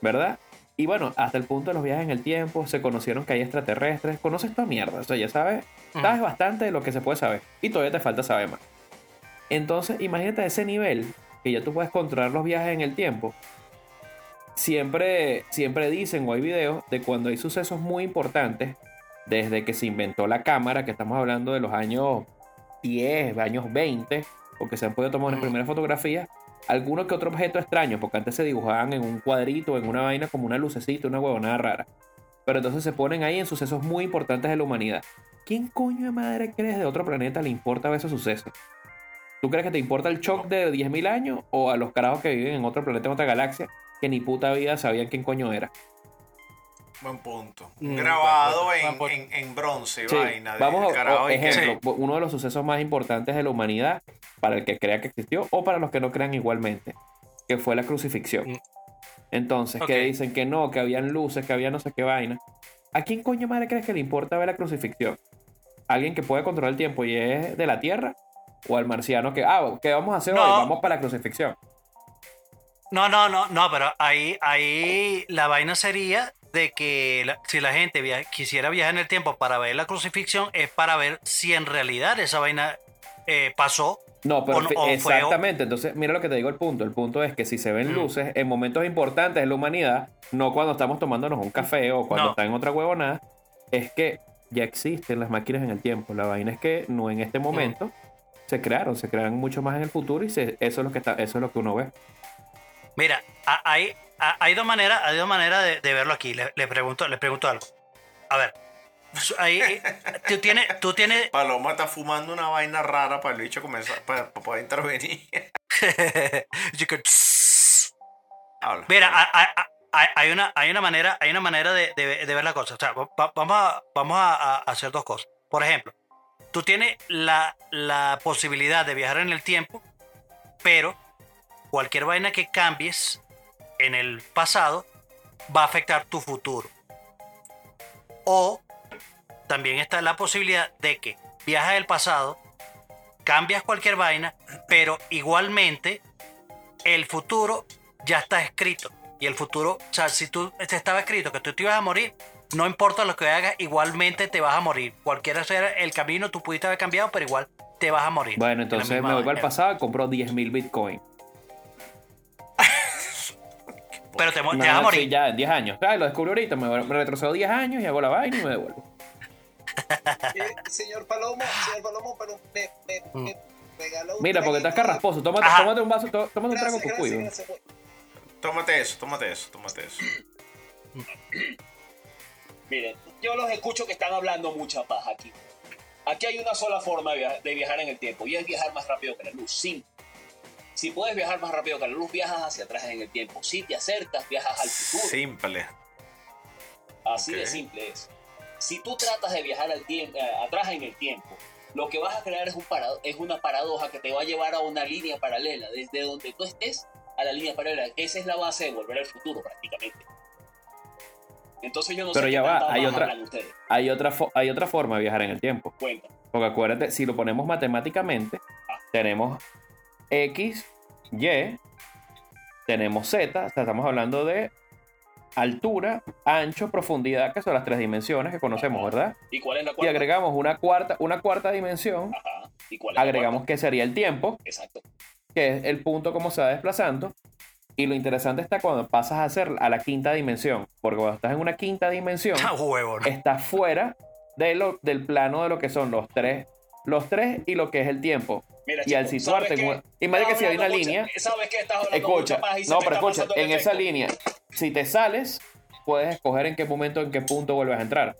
S3: ¿Verdad? Y bueno, hasta el punto de los viajes en el tiempo, se conocieron que hay extraterrestres. Conoces esta mierda. O sea, ya sabes, sabes bastante de lo que se puede saber. Y todavía te falta saber más. Entonces, imagínate ese nivel que ya tú puedes controlar los viajes en el tiempo siempre, siempre dicen o hay videos de cuando hay sucesos muy importantes, desde que se inventó la cámara, que estamos hablando de los años 10, años 20, o que se han podido tomar
S5: Ujú.
S3: primeras fotografías, alguno que otro objeto extraño, porque antes se dibujaban en un cuadrito, en una vaina como una lucecita, una huevonada rara. Pero entonces se ponen ahí en sucesos muy importantes de la humanidad. ¿Quién coño de madre crees de otro planeta le importa ver esos sucesos? ¿Tú crees que te importa el shock de 10.000 años o a los carajos que viven en otro planeta, en otra galaxia, que ni puta vida sabían quién coño era?
S2: Buen punto.
S5: Mm,
S2: Grabado
S5: buen
S2: en,
S5: punto.
S2: en, en bronce,
S3: Sí,
S2: vaina. de
S3: Vamos,
S2: que-
S3: ejemplo, uno de los sucesos más importantes de la humanidad, para el que crea que existió o para los que no crean igualmente, que fue la crucifixión.
S5: Mm.
S3: Entonces, que dicen que no, que habían luces, que había no sé qué vaina. ¿A quién coño madre crees que le importa ver la crucifixión? ¿Alguien que puede controlar el tiempo y es de la Tierra? ¿O al marciano que, ah, ¿qué vamos a hacer
S5: No.
S3: hoy? Vamos para la crucifixión.
S5: No, no, no, no, pero ahí, ahí la vaina sería de que la- si la gente via- quisiera viajar en el tiempo para ver la crucifixión, es para ver si en realidad esa vaina eh, pasó.
S3: No, pero
S5: O fue-
S3: exactamente. Entonces, mira lo que te digo el punto. El punto es que si se ven
S5: Mm.
S3: luces en momentos importantes de la humanidad, no cuando estamos tomándonos un café o cuando
S5: No.
S3: está en otra huevonada, es que ya existen las máquinas en el tiempo. La vaina es que no en este momento se crearon, se crean mucho más en el futuro y se- eso es lo que está, eso es lo que uno ve.
S5: Mira, hay, hay dos maneras, hay dos maneras de, de verlo aquí. Le, le pregunto, le pregunto algo. A ver, su- ahí, eh, tú tienes, tú tienes,
S2: Paloma está fumando una vaina rara para el bicho comenzar, para, para poder intervenir.
S5: You could-
S2: Habla.
S5: Mira, hay, hay- hay- hay una, hay una manera, hay una manera de, de- de ver la cosa. O sea, va- vamos, a, vamos a, a hacer dos cosas. Por ejemplo, tú tienes la, la posibilidad de viajar en el tiempo, pero cualquier vaina que cambies en el pasado va a afectar tu futuro. O también está la posibilidad de que viajas el pasado, cambias cualquier vaina, pero igualmente el futuro ya está escrito. Y el futuro, o sea, si tú te estaba escrito que tú te ibas a morir, no importa lo que hagas, igualmente te vas a morir. Cualquiera sea el camino, tú pudiste haber cambiado, pero igual te vas a morir.
S3: Bueno, entonces me voy para el pasado y compro 10.000 bitcoin.
S5: Pero te, te
S3: No,
S5: vas a
S3: sí,
S5: morir.
S3: ya en 10 años. Claro, lo descubro ahorita, me, me retrocedo 10 años y hago la vaina y me devuelvo.
S4: Eh, señor Palomo, señor Palomo, pero me, me,
S5: Mm.
S4: me regala un
S3: Mira, porque estás carrasposo. Tómate,
S5: Ajá.
S3: tómate un vaso, tó- tómate un trago
S4: Gracias,
S3: cucuy.
S4: gracias, gracias.
S2: Tómate eso, tómate eso, tómate eso.
S6: Miren, yo los escucho que están hablando mucha paja aquí. Aquí hay una sola forma de viajar, de viajar en el tiempo y es viajar más rápido que la luz. Simple. Si puedes viajar más rápido que la luz, viajas hacia atrás en el tiempo. Si te acercas, viajas al futuro.
S2: Simple.
S6: Así de simple es. Si tú tratas de viajar al tiempo, atrás en el tiempo, lo que vas a crear es, un parado- es una paradoja que te va a llevar a una línea paralela, desde donde tú estés a la línea paralela. Esa es la base de volver al futuro prácticamente. Entonces yo no
S3: Pero
S6: sé
S3: ya
S6: qué
S3: va, hay otra-. Hay otra, hay otra forma de viajar en el tiempo.
S6: Cuenta.
S3: Porque acuérdate, si lo ponemos matemáticamente, tenemos X, Y, tenemos Z, o sea, estamos hablando de altura, ancho, profundidad, que son las tres dimensiones que conocemos, ¿verdad?
S6: ¿Y cuál es la
S3: Y
S6: cuarta?
S3: agregamos una cuarta, una cuarta dimensión,
S6: Ajá. ¿Y cuál es la
S3: agregamos que sería el tiempo,
S6: Exacto.
S3: que es el punto como se va desplazando. Y lo interesante está cuando pasas a hacer a la quinta dimensión, porque cuando estás en una quinta dimensión,
S5: huevo, ¿no?
S3: estás fuera de lo, del plano de lo que son los tres, los tres y lo que es el tiempo.
S6: Mira,
S3: Y al situarte, una- imagina que si hay una línea,
S6: mucha- ¿Sabes qué? Estás hablando
S3: escucha,
S6: y
S3: no, pero
S6: está
S3: escucha, en esa
S6: efecto.
S3: línea, si te sales, puedes escoger en qué momento, en qué punto vuelves a entrar.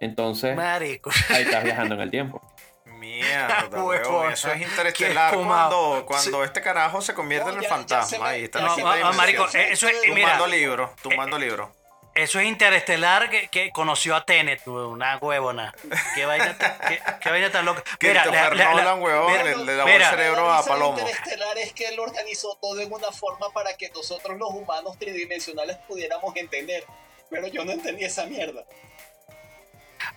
S3: Entonces,
S5: Marico.
S3: ahí estás viajando en el tiempo.
S2: Mierda, weón. Eso es interestelar cuando, cuando este carajo se convierte
S6: No,
S2: en el
S6: ya-
S2: fantasma. Ahí está
S5: No,
S2: la
S5: ah, ah, marico, eh, eso es, mira,
S2: Tumbando libros, tumbando libros.
S5: Eso es interestelar que, que conoció a Tenet, una huevona. Qué vaina, tan- qué, qué vaina tan loca. Mira, la- la- la-
S2: huevón,
S5: mira,
S2: le, le lavó
S5: mira.
S2: el cerebro a Palomo.
S4: Interestelar es que él organizó todo en una forma para que nosotros los humanos tridimensionales pudiéramos entender. Pero yo no entendí esa mierda.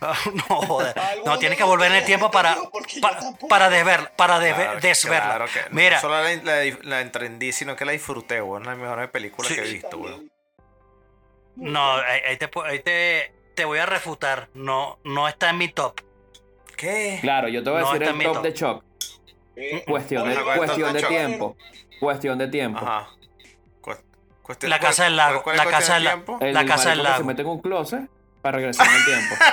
S5: no, joder. No, tienes que volver en el tiempo para,
S4: entendió, porque yo
S5: pa-
S4: tampoco.
S5: para desver, para desver-
S2: Claro,
S5: desverla.
S2: claro que no
S5: Mira,
S2: solo la, la- la entendí, sino que la disfruté, weón. Es la mejor película
S5: Sí.
S2: que he visto, weón.
S5: No, ahí, ahí te, ahí te, te voy a refutar. No, no está en mi top.
S2: ¿Qué?
S3: Claro, yo te voy a
S5: No,
S3: decir
S5: está
S3: el
S5: mi
S3: top
S5: top.
S3: de shock.
S4: Eh,
S3: Cuestión de,
S2: Ajá, ¿cuál es
S3: cuestión de tiempo. Cuestión de tiempo.
S2: Ajá. Cu- cuestión-
S5: La casa del lago,
S2: ¿cuál es
S5: la casa
S2: de
S5: del lago.
S3: El
S5: La casa del lago.
S3: se mete en un closet para regresar en el tiempo.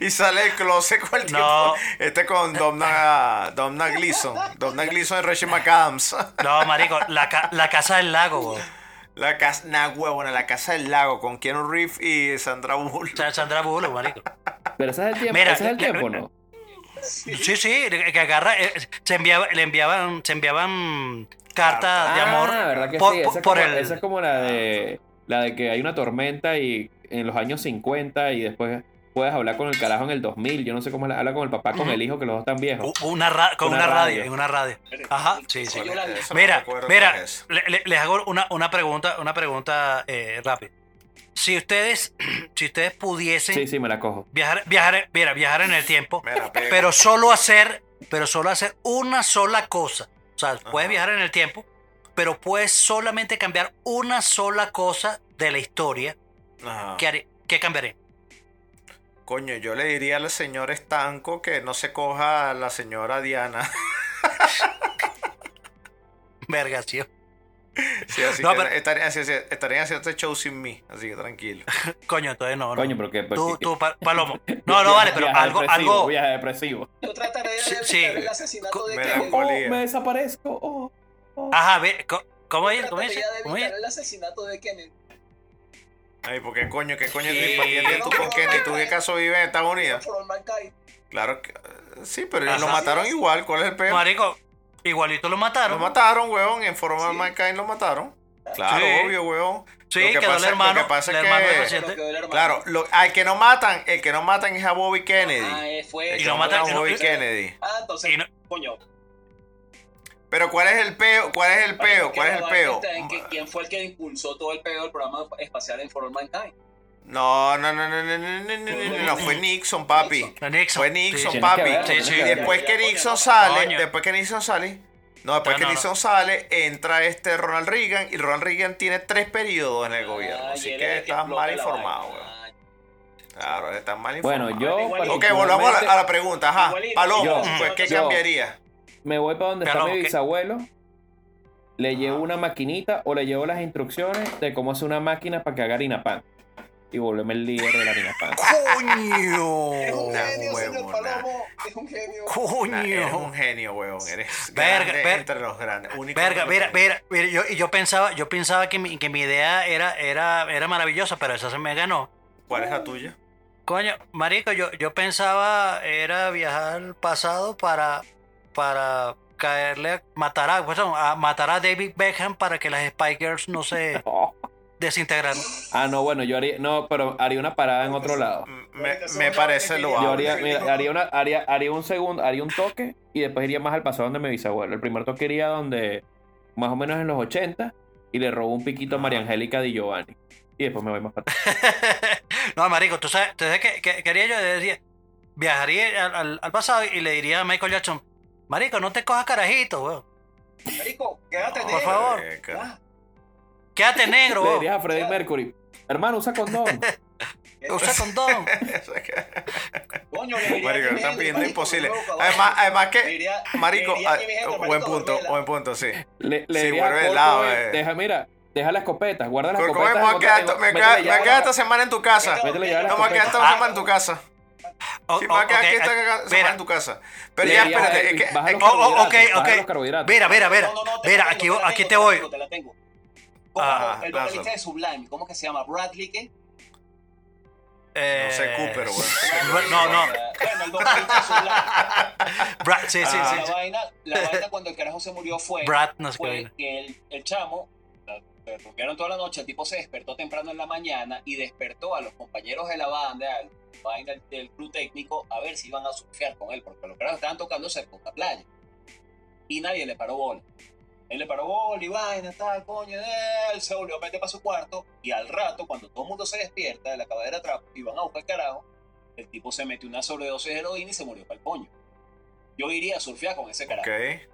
S2: Y sale del closet con el
S5: No.
S2: Este con Domna, Domna Gleason. Domna Gleason y Rachel McAdams.
S5: No, marico, la, ca- la casa del lago, güey.
S2: La casa, nah, huevona, la casa del lago con Keanu Reeves y Sandra Bullock.
S5: Sandra Bullock, marico.
S3: Pero ese es el tiempo,
S5: Mira,
S3: ese es el tiempo, ¿no?
S5: Sí, sí, que agarra, eh, se enviaba, le enviaban, se enviaban cartas de amor
S3: Ah, ¿verdad que
S5: por,
S3: sí?
S5: por-
S3: Esa es,
S5: por
S3: como,
S5: el,
S3: esa es como la de la de que hay una tormenta y en los años 50 y después puedes hablar con el carajo en el 2000. Yo no sé cómo la- habla con el papá, con el hijo, que los dos están viejos.
S5: una ra- con
S3: Una
S5: una, radio.
S3: radio.
S5: en una radio. Ajá, sí, sí. Mira, mira, le- les hago una, una pregunta, una pregunta eh, rápida. Si ustedes, si ustedes pudiesen
S3: Sí, sí, me la cojo.
S5: viajar, viajar, mira, viajar en el tiempo, pero solo hacer, pero solo hacer una sola cosa. O sea, puedes
S2: Ajá.
S5: viajar en el tiempo, pero puedes solamente cambiar una sola cosa de la historia,
S2: Ajá.
S5: ¿qué, haré? ¿Qué cambiaré?
S2: Coño, yo le diría al señor Estanco que no se coja a la señora Diana.
S5: Vergación.
S2: Sí, así
S5: No,
S2: que
S5: pero-
S2: estarían, así- así- estarían haciendo este show sin mí, así que tranquilo.
S5: Coño, entonces no. no.
S3: Coño, pero que.
S5: Tú, tú, Pa- Palomo. No, no, vale, pero
S3: Viaje
S5: algo, algo.
S3: Viaje depresivo.
S4: Yo trataré de
S5: Sí,
S4: evitar
S5: sí.
S4: el asesinato de
S2: me
S4: Kennedy.
S2: Polía.
S3: Oh, me desaparezco. oh, oh.
S5: Ajá, ve, ¿cómo? ¿Cómo
S4: Trataría
S5: dice?
S4: de
S5: ¿Cómo
S4: evitar
S5: dice?
S4: el asesinato de Kennedy.
S2: Ay, ¿por qué coño? ¿Qué coño
S5: Sí.
S2: te tienes tú con Kenny? ¿Tú qué caso vives en Estados Unidos? Claro que. Sí, pero ellos lo mataron igual. ¿Cuál es el peor?
S5: Marico, igualito lo
S2: Lo
S5: mataron.
S2: mataron, weón. En forma de
S4: Sí.
S2: Mankind lo mataron. Claro,
S5: Sí.
S2: obvio, weón.
S5: Sí,
S2: Lo que
S5: quedó el
S2: pasa- lo
S5: hermano.
S2: que pasa
S5: el
S2: es que-
S4: el hermano.
S2: Claro, lo- al que no matan, el que no matan es a Bobby Kennedy.
S6: Ah, eh, fue.
S2: El
S5: Y
S2: que
S5: lo
S2: no
S5: matan-
S2: a Bobby Kennedy.
S4: Ah, entonces,
S5: Y no-
S4: coño.
S2: Pero ¿cuál es el peo? ¿Cuál es el peo? ¿Cuál es el peo?
S6: ¿Quién fue el que impulsó todo el peo del programa espacial en For All Mankind?
S2: No, no, no, no, no, no, no, no, no, no, fue Nixon, papi.
S5: Nixon.
S2: Fue Nixon,
S5: Sí,
S3: Tienes que
S2: papi.
S5: Sí, sí.
S3: que
S2: después que Nixon sale,
S5: Coño.
S2: después que Nixon sale, no, después
S5: No,
S2: que
S5: no,
S2: Nixon
S5: no.
S2: sale, entra este Ronald Reagan y Ronald Reagan tiene tres periodos en el gobierno.
S6: Ah,
S2: Así que estás mal informado, weón.
S6: Ah,
S2: Claro, estás mal
S3: Bueno,
S2: informado.
S3: yo.
S6: Igualito.
S2: Ok, volvamos a la,
S3: particularmente,
S2: a la pregunta. Ajá,
S3: Yo-
S2: pues ¿qué
S3: yo-
S2: cambiaría?
S3: Me voy para donde
S5: Pero,
S3: está mi
S5: ¿qué?
S3: bisabuelo. Le llevo una maquinita o le llevo las instrucciones de cómo hacer una máquina para que haga harina pan. Y volverme el líder de la harina pan.
S4: Es un
S5: ¡Coño!
S4: genio, señor. Palomo. Es un genio.
S2: Nah, eres un
S5: ¡Coño!
S2: genio, weón. Eres
S5: Verga,
S2: grande
S5: ver-
S2: entre los grandes. único
S5: Verga,
S2: entre los
S5: mira,
S2: grandes.
S5: mira, mira, yo, y yo pensaba, yo pensaba que mi, que mi idea era, era, era maravillosa, pero esa se me ganó.
S2: ¿Cuál es la tuya?
S5: Coño, marico, yo, yo pensaba era viajar al pasado para, para caerle, a- matar a, pues, a matar a David Beckham para que las Spy Girls no se
S3: Oh.
S5: desintegraran.
S3: Ah, no, bueno, yo haría. No, pero haría una parada en otro lado.
S2: Me, me parece
S3: Yo
S2: loable.
S3: haría, mira, haría, una, haría, haría un segundo, haría un toque y después iría más al pasado donde mi bisabuelo. El primer toque iría donde, más o menos en los 80, y le robo un piquito a María Angélica Di Giovanni. Y después me voy más para atrás.
S5: no, marico, tú sabes, tú sabes que, que- que haría yo, decía, viajaría al, al- al pasado y le diría a Michael Jackson, marico, no te cojas carajito, weón.
S4: Marico, quédate
S5: Por
S4: negro.
S5: favor.
S2: Verga.
S4: Ah,
S5: Quédate negro, weón.
S3: dirías a Freddie Mercury, hermano, usa condón.
S5: Usa condón.
S4: Coño,
S2: Marico, están pidiendo
S4: marico,
S2: imposible. Además, además que,
S4: diría-
S2: Marico,
S4: a
S2: ah, buen punto, buen punto, sí.
S3: Le, le
S2: Sí, vuelve lado, eh.
S3: deja, mira, deja las escopetas, guarda las
S2: ¿Cómo me
S3: escopetas.
S2: voy a
S3: en
S2: quedar,
S3: otra-
S2: me me queda
S3: la-
S2: esta semana en tu casa?
S3: Llave a la
S2: No, me voy a quedar esta semana en tu casa.
S5: O-
S2: Sí, me voy a quedar
S5: ok,
S2: aquí esta
S5: eh,
S2: en tu casa. Pero ya, espérate,
S3: eh,
S2: es que,
S5: Oh, oh, ok, ok.
S3: los carbohidratos.
S5: Mira, mira, mira.
S4: No, no, no, te
S5: Mira,
S4: la
S5: aquí,
S4: tengo,
S5: aquí te
S4: la
S5: voy.
S4: tengo, te la tengo. ¿Cómo
S2: Ajá,
S6: El vocalista de Sublime, ¿cómo que se llama? Bradley, ¿qué?
S5: Eh,
S2: No sé, Cooper, güey.
S5: No, no.
S6: Bueno, el vocalista de Sublime.
S5: Brad, sí, sí,
S2: Ah.
S5: sí.
S6: la,
S5: sí.
S6: vaina, la vaina cuando el carajo se murió fue,
S5: Brad, no sé qué
S6: fue
S5: vaina.
S6: que el, el chamo, rompieron toda la noche, el tipo se despertó temprano en la mañana y despertó a los compañeros de la banda, vaina del club técnico, a ver si iban a surfear con él, porque los carajos estaban tocando cerca de una playa. Y nadie le paró bola. Él le paró bola y vaina, tal, coño, él se volvió a meter para su cuarto y al rato, cuando todo el mundo se despierta de la cabadera atrás y van a buscar el carajo, el tipo se metió una sobredosis de heroína y se murió para el coño. Yo iría a surfear con ese carajo.
S2: Ok.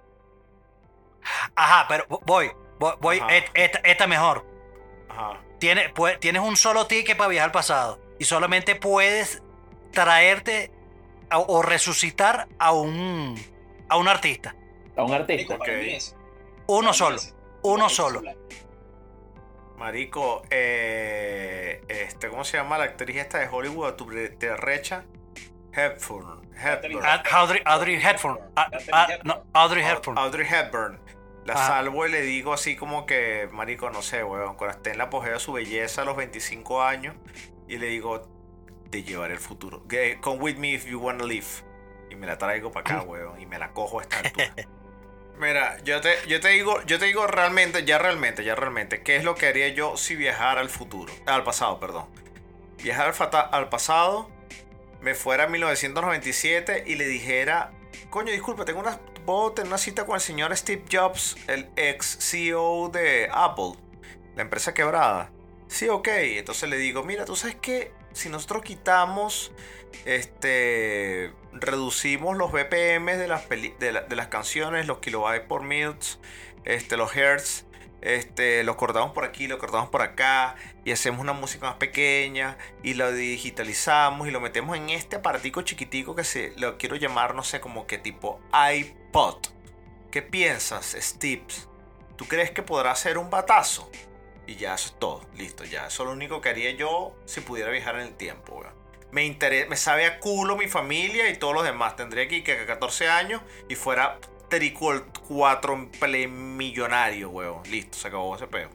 S5: Ajá, pero voy, voy, voy
S2: Ajá.
S5: et- esta, esta mejor.
S2: Ajá.
S5: Tienes, pue- tienes un solo ticket para viajar al pasado y solamente puedes traerte a- o resucitar a un, a un artista.
S3: A un artista.
S5: Uno solo. Uno solo.
S2: Marico, eh, este, ¿cómo se llama la actriz esta de Hollywood? Tu te recha. Hepburn. Hepburn.
S5: Audrey, Audrey Hepburn. A- a- no, Audrey Hepburn.
S2: Audrey Hepburn. La salvo y le digo así como que, marico, no sé, weón, cuando esté en la apogeo de su belleza a los 25 años, y le digo, te llevaré el futuro. Come with me if you wanna live. Y me la traigo para acá, weón, y me la cojo a esta altura. Mira, yo te, yo te digo, yo te digo realmente, ya realmente, ya realmente, ¿qué es lo que haría yo si viajara al futuro? Al pasado, perdón. Viajar al, fata- al pasado, me fuera a 1997 y le dijera, coño, disculpa, tengo una, puedo tener una cita con el señor Steve Jobs, el ex CEO de Apple, la empresa quebrada. Sí, ok. Entonces le digo, mira, tú sabes que si nosotros quitamos, este, reducimos los BPM de las, canciones, los kilobytes por minutes, este, los hertz, este, lo cortamos por aquí, lo cortamos por acá y hacemos una música más pequeña y lo digitalizamos y lo metemos en este aparatico chiquitico que se lo quiero llamar, no sé, como que tipo iPod. ¿Qué piensas, Steve? ¿Tú crees que podrá ser un batazo? Y ya eso es todo, listo, ya. Eso es lo único que haría yo si pudiera viajar en el tiempo, weón. Me, interesa, me sabe a culo mi familia y todos los demás. Tendría que a 14 años y fuera tricol 4 millonario, weón. Listo, se acabó ese peo.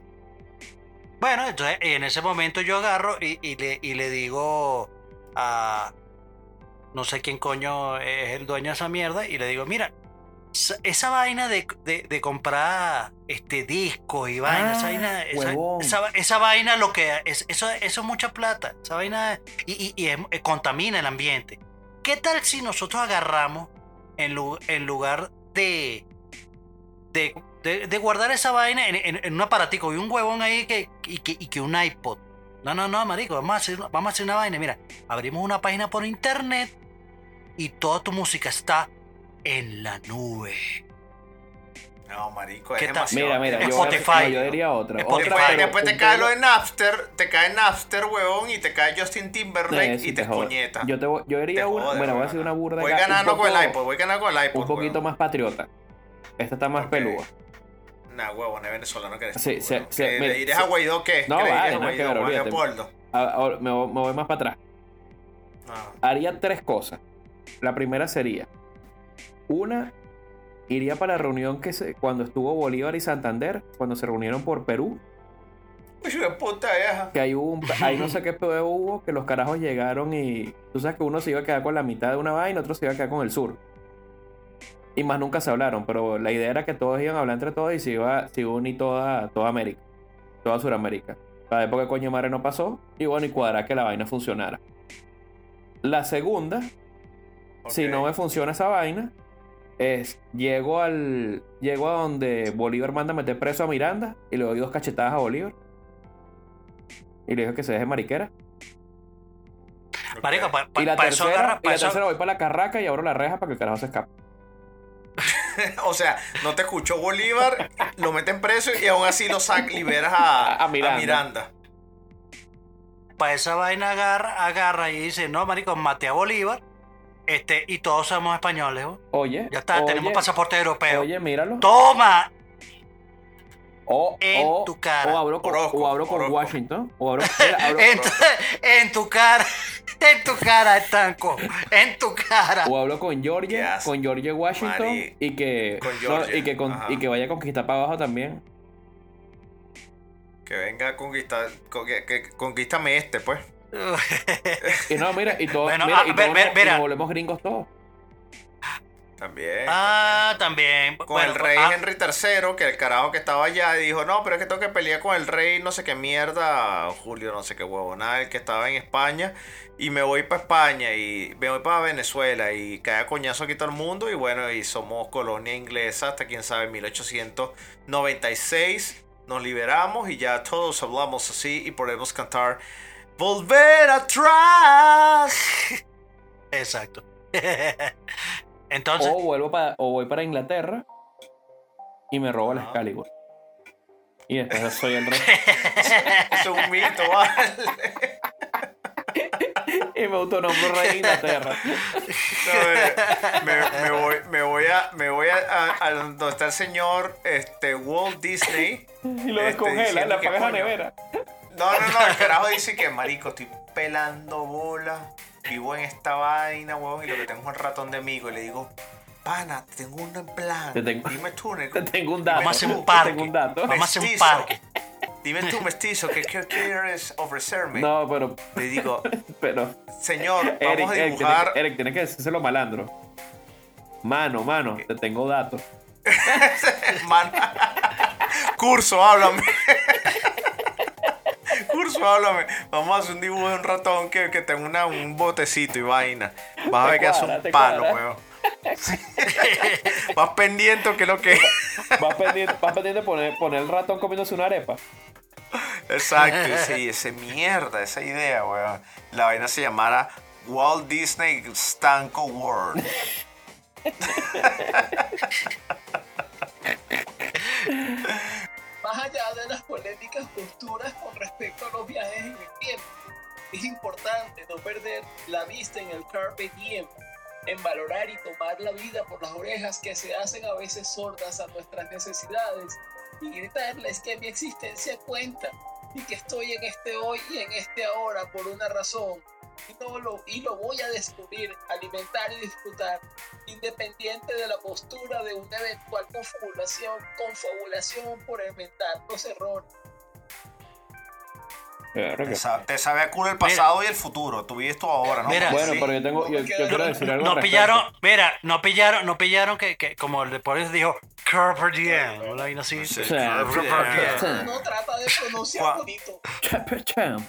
S5: Bueno, entonces en ese momento yo agarro y, y le, y le digo a. No sé quién coño es el dueño de esa mierda. Y le digo, mira, esa, vaina de, de- de comprar este discos y vaina, esa
S3: Ah,
S5: vaina, esa,
S3: huevón.
S5: esa- esa vaina lo que es, eso, eso es mucha plata. Esa vaina y, y- y eh, contamina el ambiente. ¿Qué tal si nosotros agarramos en, lu- en lugar de, de, de- de guardar esa vaina en, en- en un aparatico y un huevón ahí que, y, que, y que un iPod? No, no, no, marico, vamos a, hacer, vamos a hacer una vaina. Mira, abrimos una página por internet y toda tu música está en la nube.
S2: No, marico, es demasiado.
S3: Mira, mira, yo,
S5: Spotify.
S3: no, yo diría otra.
S5: Spotify.
S3: otra
S2: Después,
S3: pero
S2: después te cae
S3: pelo-
S2: lo de Napster, te cae Napster, huevón, y te cae Justin Timberlake
S3: sí,
S2: y te escoñeta.
S3: Yo, te, voy- yo
S2: Te
S3: diría una.
S2: jode,
S3: bueno, voy a hacer una burda.
S2: Voy
S3: acá,
S2: ganando con el iPod, voy ganando con el iPod.
S3: Un poquito
S2: huevón.
S3: más patriota. Esta está más
S2: Ok.
S3: pelúa.
S2: Nah, huevón, es venezolano que eres.
S3: Sí,
S2: tú,
S3: se-
S2: huevón.
S3: se-
S2: ¿Que
S3: me-
S2: ¿Le dirás
S3: se-
S2: a Guaidó qué?
S3: No,
S2: ¿Que le
S3: vale,
S2: dirás a Guaidó. Leopoldo?
S3: Ahora me, voy- más para atrás.
S2: No.
S3: Haría tres cosas. La primera sería. Una, iría para la reunión que se, cuando estuvo Bolívar y Santander, cuando se reunieron por Perú.
S2: Puta.
S3: Que hay un, ahí no sé qué pedo hubo, que los carajos llegaron y. Tú sabes que uno se iba a quedar con la mitad de una vaina, otro se iba a quedar con el sur. Y más nunca se hablaron, pero la idea era que todos iban a hablar entre todos y se iba, se iba a unir toda, toda América, toda Sudamérica. La época coño madre no pasó, y bueno, y cuadrar que la vaina funcionara. La segunda, si no me funciona esa vaina, es llego al. Llego a donde Bolívar manda a meter preso a Miranda y le doy dos cachetadas a Bolívar. Y le digo que se deje mariquera.
S5: Marico, pa- pa-
S3: y la
S5: pa' eso
S3: tercera,
S5: agarra-
S3: y la
S5: eso-
S3: tercera voy para la carraca y abro la reja para que el carajo se escape.
S2: O sea, no te escuchó Bolívar, lo meten preso y aún así lo sac, liberas a,
S3: A- a Miranda.
S2: a Miranda.
S5: para esa vaina agarra, agarra y dice, no, marico, maté a Bolívar. Este, y todos somos españoles, ¿no?
S3: Oye.
S5: Ya está,
S3: oye,
S5: tenemos pasaporte europeo.
S3: Oye, míralo.
S5: ¡Toma!
S3: O,
S5: en
S3: o-
S5: tu cara.
S3: O abro con,
S2: Orozco,
S3: o abro con
S2: Orozco.
S3: Washington. O abro, mira, abro-
S5: En tu, en tu cara, en tu cara, estanco, en tu cara.
S3: o hablo con Georgia, con Georgia Washington y que,
S2: Con
S3: no,
S2: Georgia,
S3: y, que con-
S2: ajá.
S3: y que vaya a conquistar para abajo también.
S2: Que venga a conquistar, con- que, que conquístame este, pues.
S3: Y no, mira, y todos,
S5: Bueno,
S3: mira,
S5: ah,
S3: y todos nos- volvemos gringos todos.
S2: También.
S5: ah, también.
S2: con
S5: Bueno,
S2: el rey
S5: ah,
S2: Henry III, que el carajo que estaba allá, y dijo, no, pero es que tengo que pelear con el rey, no sé qué mierda, Julio, no sé qué huevonada, el que estaba en España, y me voy para España, y me voy para Venezuela, y cae a coñazo aquí todo el mundo, y bueno, y somos colonia inglesa hasta quién sabe, 1896, nos liberamos, y ya todos hablamos así, y podemos cantar, Volver atrás.
S5: Exacto. Entonces,
S3: O vuelvo para, o voy para Inglaterra y me robo la
S2: Ajá.
S3: Excalibur. Y después soy el rey.
S2: Es un mito, ¿vale?
S3: y me autonombro rey de Inglaterra.
S2: No, me, me voy, me voy a, me voy a, a- a donde está el señor este, Walt Disney.
S3: Y lo
S2: Este,
S3: descongela, le apagas la nevera.
S2: No, no, no, el carajo dice que marico, estoy pelando bola, vivo en esta vaina, huevón, y lo que tengo es un ratón de amigo. Y le digo, pana, tengo un plan.
S3: Te tengo-
S2: Dime tú,
S3: Te tengo un dato.
S5: vamos a un parque.
S3: Tengo un dato.
S5: Vamos a hacer un parque.
S2: dime tú, mestizo, ¿qué, qué quieres ofrecerme?
S3: No, pero,
S2: Le digo,
S3: pero.
S2: señor,
S3: Eric,
S2: vamos a dibujar.
S3: que, Eric, tienes que decírselo malandro. Mano, mano, te tengo datos.
S2: Man- Curso, háblame. Curso, háblame. Vamos a hacer un dibujo de un ratón que, que tenga una- un botecito y vaina. Vas a ver que hace un palo, weón. Vas pendiente que es lo que.
S3: Vas pendiente, vas pendiente de poner, poner el ratón comiéndose una arepa.
S2: Exacto, sí, esa mierda, esa idea, weón. La vaina se llamara Walt Disney Stanco World.
S4: más allá de las polémicas posturas con respecto a los viajes en el tiempo, es importante no perder la vista en el carpe diem, en valorar y tomar la vida por las orejas que se hacen a veces sordas a nuestras necesidades y gritarles que mi existencia cuenta y que estoy en este hoy y en este ahora por una razón y, no lo, y lo voy a descubrir, alimentar y disfrutar, independiente de la postura de una eventual confabulación, confabulación por inventar los errores.
S3: Claro que-
S2: Te, sa- te sabe a culo el pasado y el futuro. Tú vives tú ahora, ¿no?
S5: Mira,
S3: Bueno,
S4: Sí.
S3: pero yo tengo, yo, yo quiero decir algo. al
S5: No pillaron, mira, no pillaron, no pillaron que, que como el de por eso dijo Carpe diem, una vaina así.
S2: Sí.
S3: Sí.
S4: No trata de pronunciar bonito.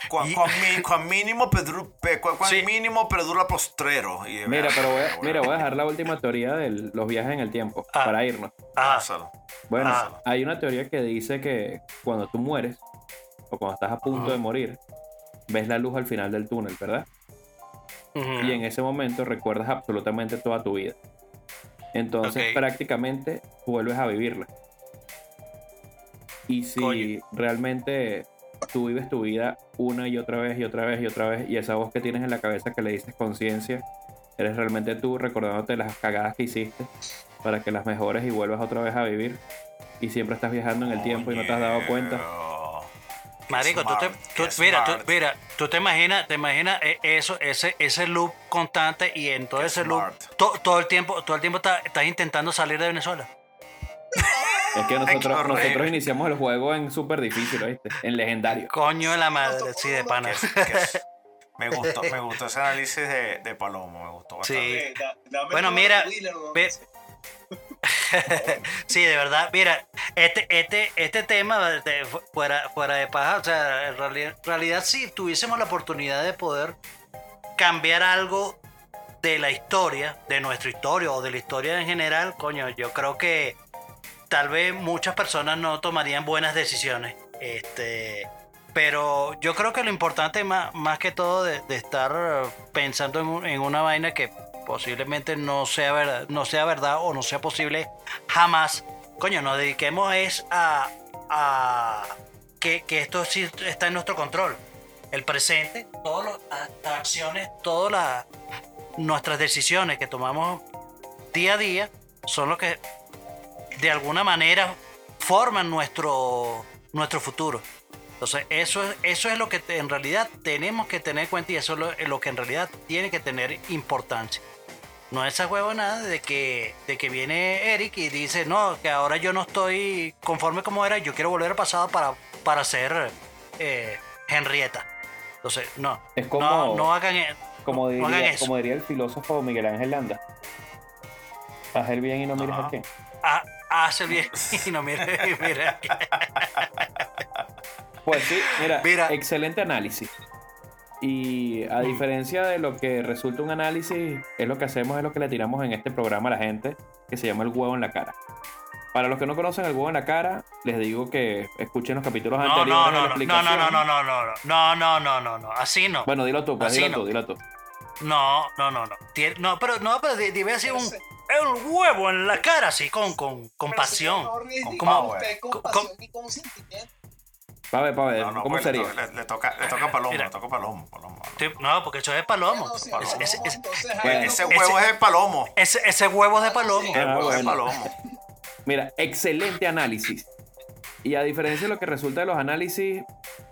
S2: Cuan mi- cuan mínimo pedru, pe- cuan- cuan
S5: Sí.
S2: mínimo perdura postrero. Y-
S3: Mira, pero voy a, mira, voy a dejar la última teoría de los viajes en el tiempo
S5: Ah.
S3: para irnos.
S5: Ah.
S3: Bueno,
S5: Ah.
S3: hay una teoría que dice que cuando tú mueres o cuando estás a punto de morir, ves la luz al final del túnel, ¿verdad? Y en ese momento recuerdas absolutamente toda tu vida. Entonces prácticamente vuelves a vivirla. Y si
S5: Coño.
S3: realmente tú vives tu vida una y otra vez y otra vez y otra vez y esa voz que tienes en la cabeza que le dices conciencia, eres realmente tú recordándote las cagadas que hiciste para que las mejores y vuelvas otra vez a vivir. Y siempre estás viajando en el tiempo y no te has dado cuenta.
S5: Marico, tú te, tú- mira, tú, mira, tú te imaginas, te imaginas eh, eso, ese, ese loop constante y en todo
S2: Qué
S5: ese loop, to- todo el tiempo, todo el tiempo estás, estás intentando salir de Venezuela.
S3: Es que nosotros, nosotros iniciamos el juego en súper difícil, ¿oíste? En legendario.
S5: Coño de la madre, sí, de pana.
S2: Que- que- me gustó, me gustó ese análisis de, de Palomo, me gustó bastante.
S5: Sí.
S4: Eh, da-
S5: Bueno, mira, ve- Sí, de verdad, mira, este, este, este tema fuera, fuera de paja, o sea, en realidad, si tuviésemos la oportunidad de poder cambiar algo de la historia, de nuestra historia o de la historia en general, coño, yo creo que tal vez muchas personas no tomarían buenas decisiones. Este, pero yo creo que lo importante más, más que todo de, estar pensando en, en una vaina que posiblemente no sea, verdad, no sea verdad o no sea posible jamás, coño, nos dediquemos es a, que, esto sí está en nuestro control. El presente, todas las acciones, todas las nuestras decisiones que tomamos día a día son lo que de alguna manera forman nuestro, nuestro futuro. Entonces, eso es, eso es lo que en realidad tenemos que tener en cuenta y eso es lo que en realidad tiene que tener importancia. No esa huevonada de que, de que viene Eric y dice, no, que ahora yo no estoy conforme como era, yo quiero volver al pasado para, para ser eh, Henrietta. Entonces, no.
S3: Es como-
S5: no, no hagan, e-
S3: Como
S5: no- no hagan
S3: diría,
S5: eso.
S3: como diría el filósofo Miguel Ángel Landa. Haz el bien y no mires a quién.
S5: Ah, hace el bien y no mire, mire.
S3: Pues sí, mira,
S5: Mira.
S3: excelente análisis. Y a diferencia de lo que resulta un análisis, es lo que hacemos, es lo que le tiramos en este programa a la gente, que se llama el huevo en la cara. Para los que no conocen el huevo en la cara, les digo que escuchen los capítulos
S5: No,
S3: anteriores
S5: no, no, no, no, no, no, no, no, no, no, no, no, no, así no.
S3: Bueno, dilo tú, pues
S5: Así
S3: dilo
S5: no.
S3: tú, dilo tú.
S5: No, no, no, no. Tien- No, pero no, pero debe así un, un huevo en la cara, así, con, con, con pasión.
S2: Con
S4: con
S5: Con-
S4: pasión y con sentimiento.
S3: Pa' ver, pa' ver,
S2: No, no,
S3: ¿cómo
S2: pues,
S3: sería?
S2: Le, le- le toca, le toca Palomo,
S5: Mira.
S2: le toca Palomo. Palomo.
S5: Sí, No, porque eso es palomo. Ese-
S3: Bueno,
S2: huevo es de Palomo.
S5: Ese, ese huevo es de palomo.
S2: El
S3: Ah,
S2: es. Palomo.
S3: Mira, excelente análisis. Y a diferencia de lo que resulta de los análisis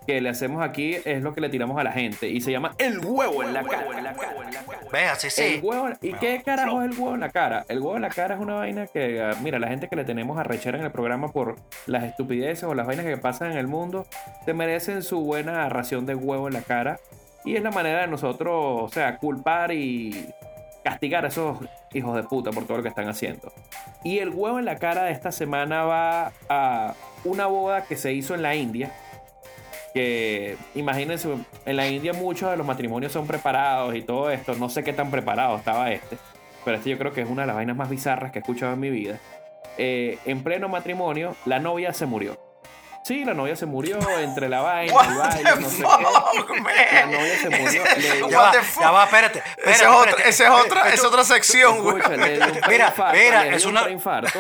S3: que le hacemos aquí, es lo que le tiramos a la gente. Y se llama el huevo en la cara.
S5: Ve, así
S3: El
S5: sí.
S3: huevo, ¿Y qué carajo es el huevo en la cara? El huevo en la cara es una vaina que, ah, mira, la gente que le tenemos a rechera en el programa por las estupideces o las vainas que pasan en el mundo, se merecen su buena ración de huevo en la cara. Y es la manera de nosotros, o sea, culpar y castigar a esos hijos de puta por todo lo que están haciendo. Y el huevo en la cara de esta semana va a una boda que se hizo en la India. Que imagínense, en la India muchos de los matrimonios son preparados y todo esto. No sé qué tan preparado estaba este. Pero este yo creo que es una de las vainas más bizarras que he escuchado en mi vida. Eh, en pleno matrimonio, la novia se murió. Sí, la novia se murió entre la vaina,
S2: What
S3: el baile,
S2: the
S3: no sé
S2: fuck,
S3: qué.
S2: man?
S3: La novia se murió. Le-
S5: Ya va, ya espérate. espérate,
S2: Esa es otra,
S5: espérate.
S2: esa es otra, es otra sección, güey.
S3: Escucha, le dio un
S5: Mira, mira, es
S3: un
S5: una-
S3: preinfarto,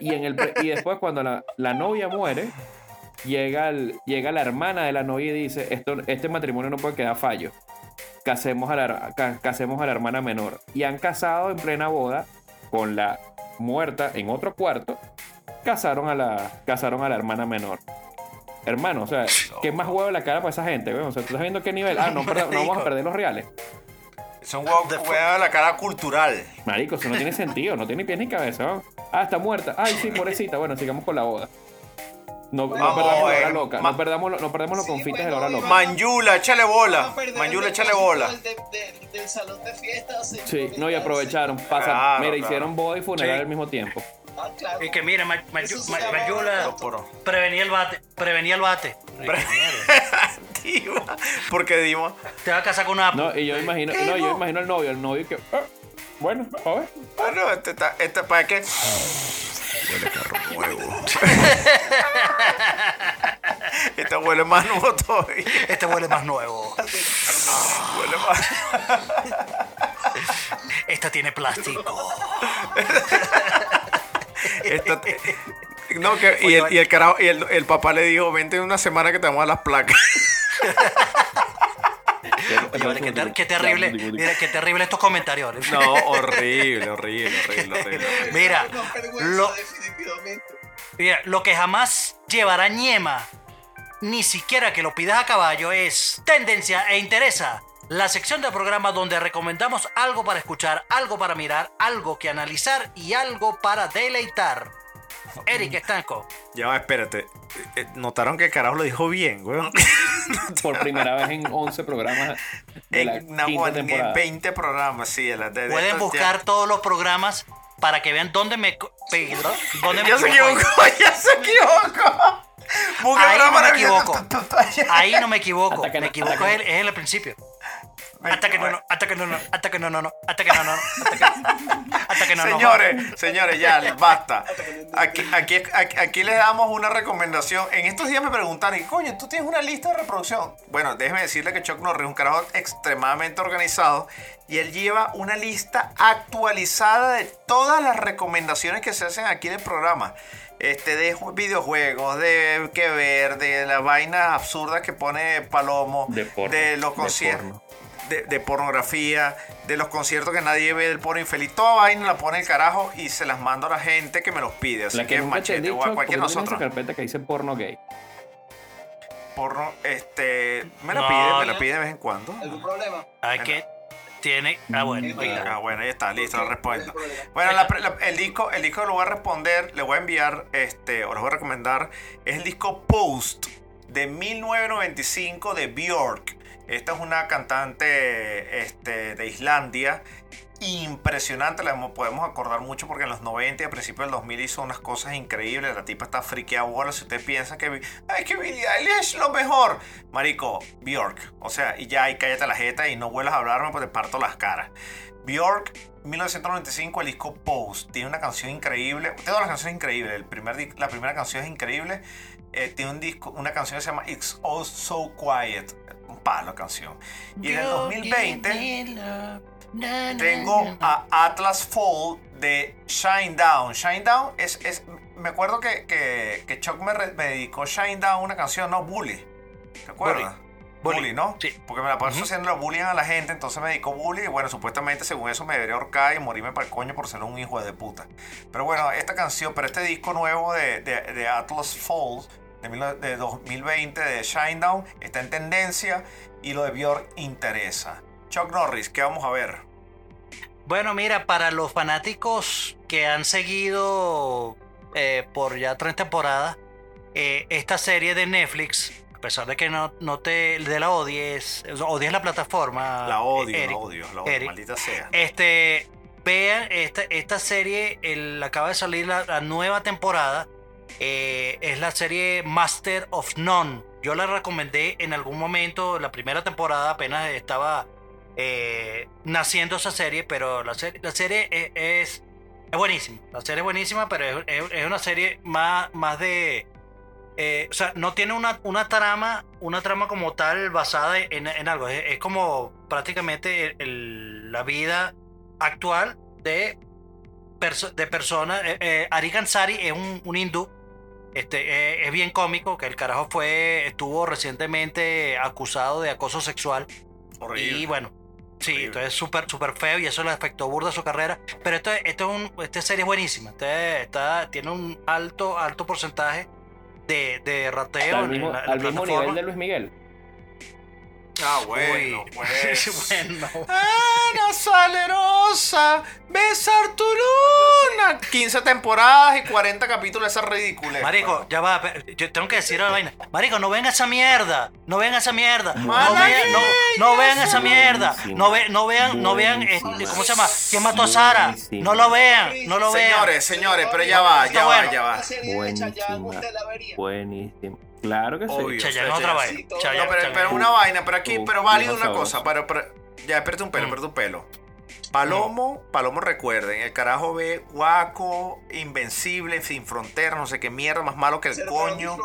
S3: y, en el pre- y después cuando la, la novia muere, llega, el- llega la hermana de la novia y dice, Esto, este matrimonio no puede quedar fallo. Casemos a, la, ca- casemos a la hermana menor. Y han casado en plena boda con la muerta en otro cuarto. Casaron a la, casaron a la hermana menor. Hermano, o sea, ¿qué más huevo en la cara para esa gente? weón? O sea, ¿tú estás viendo qué nivel? Ah, no, perda- no vamos a perder los reales.
S2: Es un huevo
S5: The fu-
S2: huevo de la cara cultural.
S3: Marico, eso no tiene sentido, no tiene ni pies ni cabeza. ¿no? Ah, está muerta. Ay, sí, pobrecita. Bueno, sigamos con la boda. No, perdamos la hora
S2: eh,
S3: loca.
S2: ma-
S3: No perdamos, lo- no perdamos los
S4: Sí,
S3: confites de
S4: bueno,
S3: la hora loca.
S2: Manjula, échale bola. Manjula, échale bola.
S4: del, de- del- del salón de fiestas.
S3: Sí, no, y aprovecharon. Pasa,
S2: Claro,
S3: mira,
S2: claro.
S3: hicieron boda y funeral
S5: Sí.
S3: al mismo tiempo.
S4: Ah, claro.
S5: Y que mire, Ma- Ma-
S4: Eso se
S5: Ma-
S4: llama-
S5: Mayula
S2: No,
S5: prevenía el bate. Prevenía el bate.
S2: Diva, Porque Dima.
S5: Te vas a casar con una.
S3: No, y yo imagino, no, yo imagino al novio, el novio que. ah, bueno, a ver.
S2: Bueno, este está, este para qué. Huele carro nuevo. este huele más nuevo todavía.
S5: Este huele más nuevo.
S2: Huele más.
S5: Esta tiene plástico.
S2: Esta- no, que, y el, y el carajo, y el, el papá le dijo, vente en una semana que te vamos a dar las placas.
S5: Oye, vale, qué, ter- qué terrible. Mira, qué terrible estos comentarios. ¿vale?
S2: No, horrible, horrible, horrible, horrible.
S5: Mira, lo, mira, lo que jamás llevará ñema, ni siquiera que lo pidas a caballo, es tendencia e interesa. La sección del programa donde recomendamos algo para escuchar, algo para mirar, algo que analizar y algo para deleitar. Eric Estanco.
S2: Ya va, espérate. Eh, Notaron que el carajo lo dijo bien, weón.
S3: Por primera vez en 11 programas de la
S2: En,
S3: temporada.
S2: 20 programas, sí. de la- de- de
S5: Pueden
S2: estos
S5: buscar todos los programas para que vean dónde me... Pedro, dónde me
S2: Ya se
S5: equivoco.
S2: equivocó, ya se equivocó.
S5: Ahí no me equivoco. Ahí no me equivoco. Me equivoco es el, es el principio. Hasta que no, no, hasta que no, no, hasta que no, no, no, hasta que no, no, hasta que, hasta que no, no.
S2: Señores, señores, ya, basta. Aquí, aquí, aquí, aquí les damos una recomendación. En estos días me preguntaron, coño, ¿tú tienes una lista de reproducción? Bueno, déjeme decirle que Chuck Norris es un carajo extremadamente organizado y él lleva una lista actualizada de todas las recomendaciones que se hacen aquí en el programa. Este, de ju- videojuegos, de qué ver, de las vainas absurdas que pone Palomo,
S3: De porno,
S2: los
S3: de
S2: conciertos
S3: porno.
S2: De, de pornografía, de los conciertos que nadie ve del porno infeliz. Toda vaina la pone el carajo y se las mando a la gente que me los pide. Así
S3: La que
S2: que, machete,
S3: dicho,
S2: o a cualquier nosotros.
S3: carpeta que dice porno gay.
S2: Porno, este, me la
S5: No,
S2: pide, me la pide de vez en cuando.
S4: ¿Algún problema?
S5: Hay que tiene, ah bueno.
S2: Ah, bueno, ahí está, listo, lo respondo.
S4: ¿Cuál es el problema?
S2: Bueno, la la- el disco, el disco que lo voy a responder, le voy a enviar, este, o les voy a recomendar, es el disco Post de 1995 de Björk. Esta es una cantante este, de Islandia. Impresionante, la podemos acordar mucho porque en los 90 y a principios del 2000 hizo unas cosas increíbles. La tipa está friqueada bola. Si usted piensa que, ay, que Billie Eilish es lo mejor, Marico, Björk. O sea, y ya, y cállate la jeta y no vuelvas a hablarme porque te parto las caras. Björk, 1995, el disco Post. Tiene una canción increíble. Todas las canciones increíbles. El primer, la primera canción es increíble. Eh, tiene un disco, una canción que se llama It's All So Quiet. Palo canción. Y en el 2020 tengo a Atlas Fall de Shine Down. Shine Down es. es me acuerdo que, que, que Chuck me, re- me dedicó Shine Down una canción, no Bully. ¿Te acuerdas?
S5: Bully.
S2: Bully, ¿no?
S5: Sí.
S2: Porque me la paso
S5: Ujú.
S2: haciendo la bullying a la gente, entonces me dedicó bully y bueno, supuestamente según eso me debería ahorcar y morirme para el coño por ser un hijo de puta. Pero bueno, esta canción, pero este disco nuevo de, de, de Atlas Falls de, mil- de 2020 de Shinedown está en tendencia y lo de Björk interesa. Chuck Norris, ¿qué vamos a ver?
S5: Bueno, mira, para los fanáticos que han seguido eh, por ya tres temporadas eh, esta serie de Netflix, a pesar de que no, no te de la odies, odies la plataforma.
S2: La odio,
S5: Eric,
S2: la odio, la odio,
S5: Eric.
S2: maldita sea.
S5: Este, vean esta, esta serie, el, acaba de salir la, la nueva temporada. Eh, es la serie Master of None. Yo la recomendé en algún momento, la primera temporada apenas estaba eh, naciendo esa serie, pero la, serie serie es, buenísima. La serie es buenísima, pero es, una serie más, más de... eh, o sea, no tiene una, una trama, una trama como tal basada en, en algo. Es, como prácticamente la vida actual de, de personas. Ari Gansari es un hindú Este, eh, es bien cómico que el carajo fue, estuvo recientemente acusado de acoso sexual.
S2: Horrible.
S5: Y bueno, sí,
S2: Horrible.
S5: entonces es súper, súper feo y eso le afectó burda a su carrera. Pero esto, esto es un, esta serie es buenísima. Este- está, tiene un alto, alto porcentaje de, de rateo en la-
S3: al mismo nivel de Luis Miguel.
S2: Ah, bueno,
S5: Uy.
S2: pues.
S5: bueno.
S2: Ana Salerosa, besar tu luna. 15 temporadas y 40 capítulos, esa ridícula.
S5: Marico, ya va, yo tengo que decir la vaina. Marico, no venga esa mierda. No venga esa mierda. No, vean, no, no vean esa mierda.
S3: Buenísima.
S5: No, ve, no vean, no vean,
S3: Buenísima.
S5: este, ¿cómo se llama? ¿Quién mató a Sara?
S3: Buenísima.
S5: No lo vean, no lo vean.
S2: Señores, señores, pero ya va, ya va, ya va.
S4: De
S3: Buenísima. Claro que sí.
S2: Obvio.
S5: Chayanne
S2: Chayanne,
S5: otra
S2: sí.
S5: vaina.
S4: Sí,
S2: No, pero,
S5: Chayanne.
S2: pero una vaina, pero aquí, pero válido una cosa, pero, pero- ya, espérate un pelo,
S5: Mm.
S2: espérate un pelo. Palomo, Palomo recuerden, el carajo ve guaco, invencible, sin fronteras, no sé qué mierda, más malo que el coño.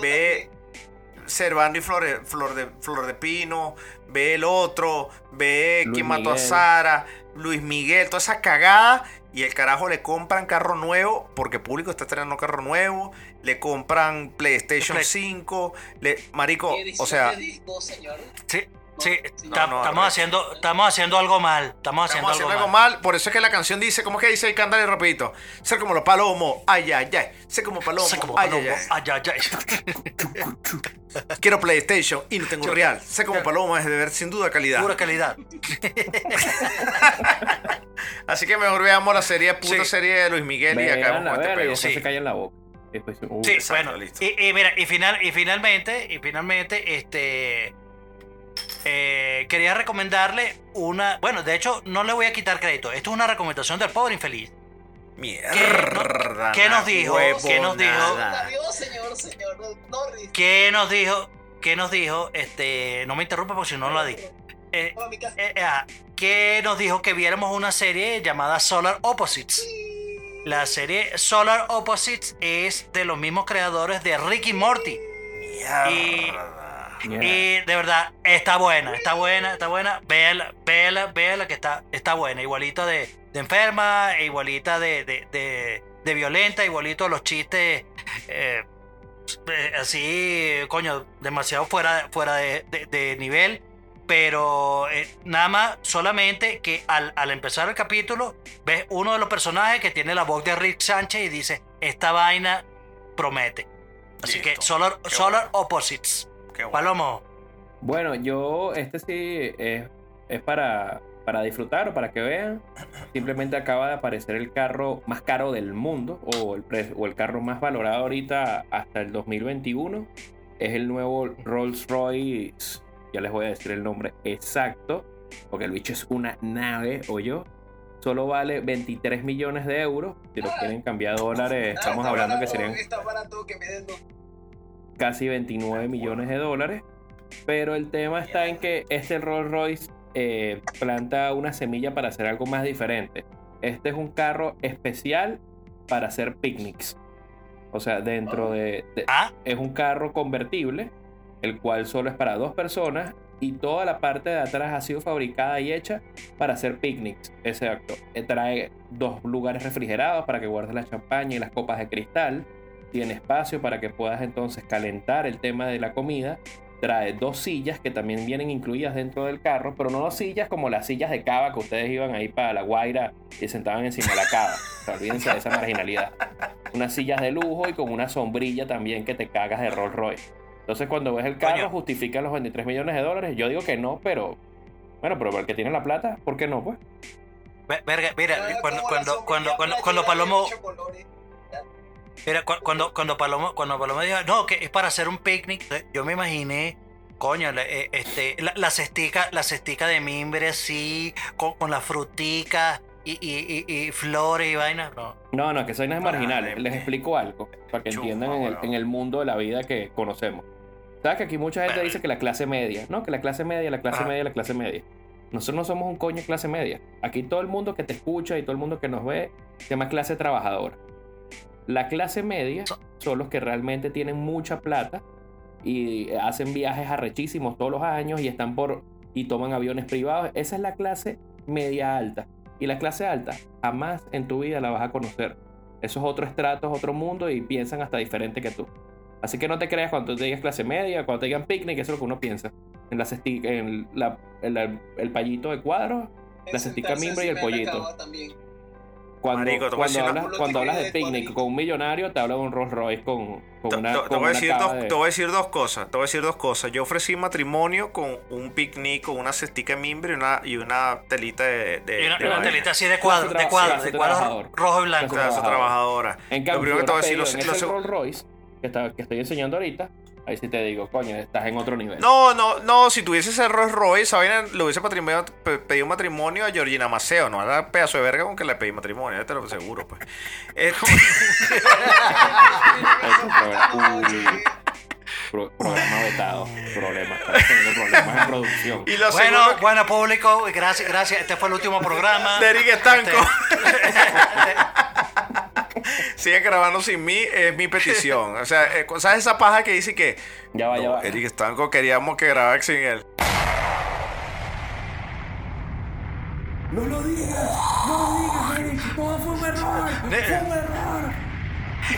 S2: Ve Servando y Flor de, Flor, de, Flor de Pino, ve el otro, ve
S3: Luis
S2: quién mató a. Sara, Luis Miguel, toda esa cagada. Y el carajo le compran carro nuevo, porque público está estrenando carro nuevo. Le compran PlayStation
S5: Play-
S2: 5. Le, marico, o sea,
S4: disco, señor.
S5: Sí, sí, ta-
S2: no,
S5: estamos,
S2: no,
S5: haciendo, estamos haciendo algo mal. Estamos haciendo,
S2: Estamos haciendo
S5: algo
S2: algo
S5: mal.
S2: mal. Por eso es que la canción dice, ¿cómo es que dice ahí? Cántale rapidito. Ser como los palomos, ay, ay, ay. Ser como palomos,
S5: Sé como
S2: ay,
S5: palomo.
S2: ay, ay.
S5: Ay.
S2: Quiero PlayStation y no tengo real. Sé como paloma es de ver sin duda calidad.
S5: Pura calidad.
S2: Así que mejor veamos la serie, puta
S5: Sí.
S2: serie de Luis Miguel y acabamos
S3: Vean, a
S2: con este
S3: después
S5: Sí.
S3: se callan la boca. Después, uh,
S5: Sí,
S2: Exacto,
S5: bueno.
S2: listo.
S5: Y, y mira, y, final, y finalmente, y finalmente, este. Eh, quería recomendarle una. Bueno, de hecho, no le voy a quitar crédito. Esto es una recomendación del pobre infeliz.
S2: Mierda.
S5: ¿Qué nos dijo? ¿Qué nos dijo?
S2: huevonada.
S4: Adiós, señor, señor Norris.
S5: ¿Qué nos dijo? ¿Qué nos dijo? Este. No me interrumpa porque si no la di. Eh, eh, ah, ¿Qué nos dijo que viéramos una serie llamada Solar Opposites? La serie Solar Opposites es de los mismos creadores de Ricky Morty.
S2: Mierda.
S3: Yeah.
S5: Y de verdad, está buena, está buena, está buena. Véala, véala, véala que está, está buena. Igualita de, de enferma, e igualita de, de, de, de violenta, igualito los chistes eh, eh, así, coño, demasiado fuera, fuera de, nivel. Pero eh, nada más, solamente que al, al empezar el capítulo, ves uno de los personajes que tiene la voz de Rick Sánchez y dice, esta vaina promete. Así que. Solar,
S2: Qué
S5: Solar
S2: bueno.
S5: Opposites.
S2: Qué bueno.
S5: Palomo.
S3: Bueno, yo, este sí es, es para, para disfrutar o para que vean. Simplemente acaba de aparecer el carro más caro del mundo o el, pre- o el carro más valorado ahorita hasta el 2021. Es el nuevo Rolls Royce. Ya les voy a decir el nombre exacto. Porque el bicho es una nave, o yo. Solo vale 23 millones de euros. Si lo quieren cambiar a dólares, estamos hablando que serían
S4: Está barato que me den dos.
S3: Casi 29 millones de dólares. Pero el tema está en que este Rolls Royce eh, planta una semilla para hacer algo más diferente. Este es un carro especial para hacer picnics. O sea, dentro de, de-
S5: Ah,
S3: Es un carro convertible, el cual solo es para dos personas y toda la parte de atrás ha sido fabricada y hecha para hacer picnics. Exacto. Eh, Trae dos lugares refrigerados para que guardes la champaña y las copas de cristal. Tiene espacio para que puedas entonces calentar el tema de la comida. Trae dos sillas que también vienen incluidas dentro del carro, pero no dos sillas como las sillas de cava que ustedes iban ahí para la Guaira y se sentaban encima de la cava. O sea, olvídense de esa marginalidad. Unas sillas de lujo y con una sombrilla también que te cagas de Rolls Royce. Entonces cuando ves el carro
S5: Coño.
S3: justifica los 23 millones de dólares. Yo digo que no, pero... Bueno, pero el que tiene la plata, ¿por qué no? Pues
S5: ve- verga, mira, cuando, cuando, cuando, cuando, cuando Palomo, mira, cu- cuando, cuando Palomo, cuando Palomo dijo, no, que es para hacer un picnic, yo me imaginé, coño, la, eh, este, la, la cestica, la cestica de mimbre así, con, con la frutica y, y, y, y flores y vainas, no.
S3: No, no, que soy no es marginal. Les explico algo para que
S2: Chuma,
S3: entiendan en el, en el mundo de la vida que conocemos. ¿Sabes que aquí mucha gente dice que la clase media, ¿no? Que la clase media, la clase media, la clase media. Nosotros no somos un coño clase media. Aquí todo el mundo que te escucha y todo el mundo que nos ve se llama clase trabajadora. La clase media
S5: So-
S3: son los que realmente tienen mucha plata y hacen viajes arrechísimos todos los años y están por y toman aviones privados. Esa es la clase media alta. Y la clase alta jamás en tu vida la vas a conocer. Eso es otro estrato, es otro mundo y piensan hasta diferente que tú. Así que no te creas cuando te digas clase media, cuando te digan picnic, eso es lo que uno piensa. En, la en la- el, pallito de cuadro, la cestica mimbre y el pollito.
S4: también.
S3: Cuando,
S2: Marico,
S3: cuando hablas, cuando hablas de picnic con un millonario, te habla de un Rolls Royce con, con
S2: Te,
S3: una,
S2: te- te
S3: con
S2: voy a
S3: una
S2: decir
S3: cava
S2: dos,
S3: de-
S2: te voy a decir dos cosas. Te voy a decir dos cosas. Yo ofrecí matrimonio con un picnic, con una cestica de mimbre y una, y una telita de, de,
S5: Y una,
S2: de
S5: una telita así de cuadro, de cuadro, de cuadro rojo y blanco.
S3: Clase trabajadora. En
S2: Lo
S3: cambio,
S2: primero que te voy a decir,
S3: lo,
S2: lo- lo
S3: ese
S2: seg-
S3: Rolls Royce que, está- que estoy enseñando ahorita, ahí sí te digo, coño, estás en otro nivel.
S2: No, no, no, si tuviese ese Rolls Royce, vaina le hubiese pedido matrimonio a Georgina Maceo, no era pedazo de verga con que le pedí matrimonio, ya te lo aseguro, pues.
S3: Es uy, pro- programa vetado. Problemas. Problemas en producción.
S2: y lo
S5: Bueno, bueno, público, gracias, gracias. Este fue el último programa.
S2: de Eric Estanco.
S5: Este-
S2: Sigue grabando sin mí, es mi petición. O sea, eh, ¿sabes esa paja que dice que
S3: Ya va, ya
S2: no,
S3: va.
S2: Eric Estanco queríamos que grabara sin él?
S3: No lo digas, no lo digas, Eric. Todo fue un error. Fue un error.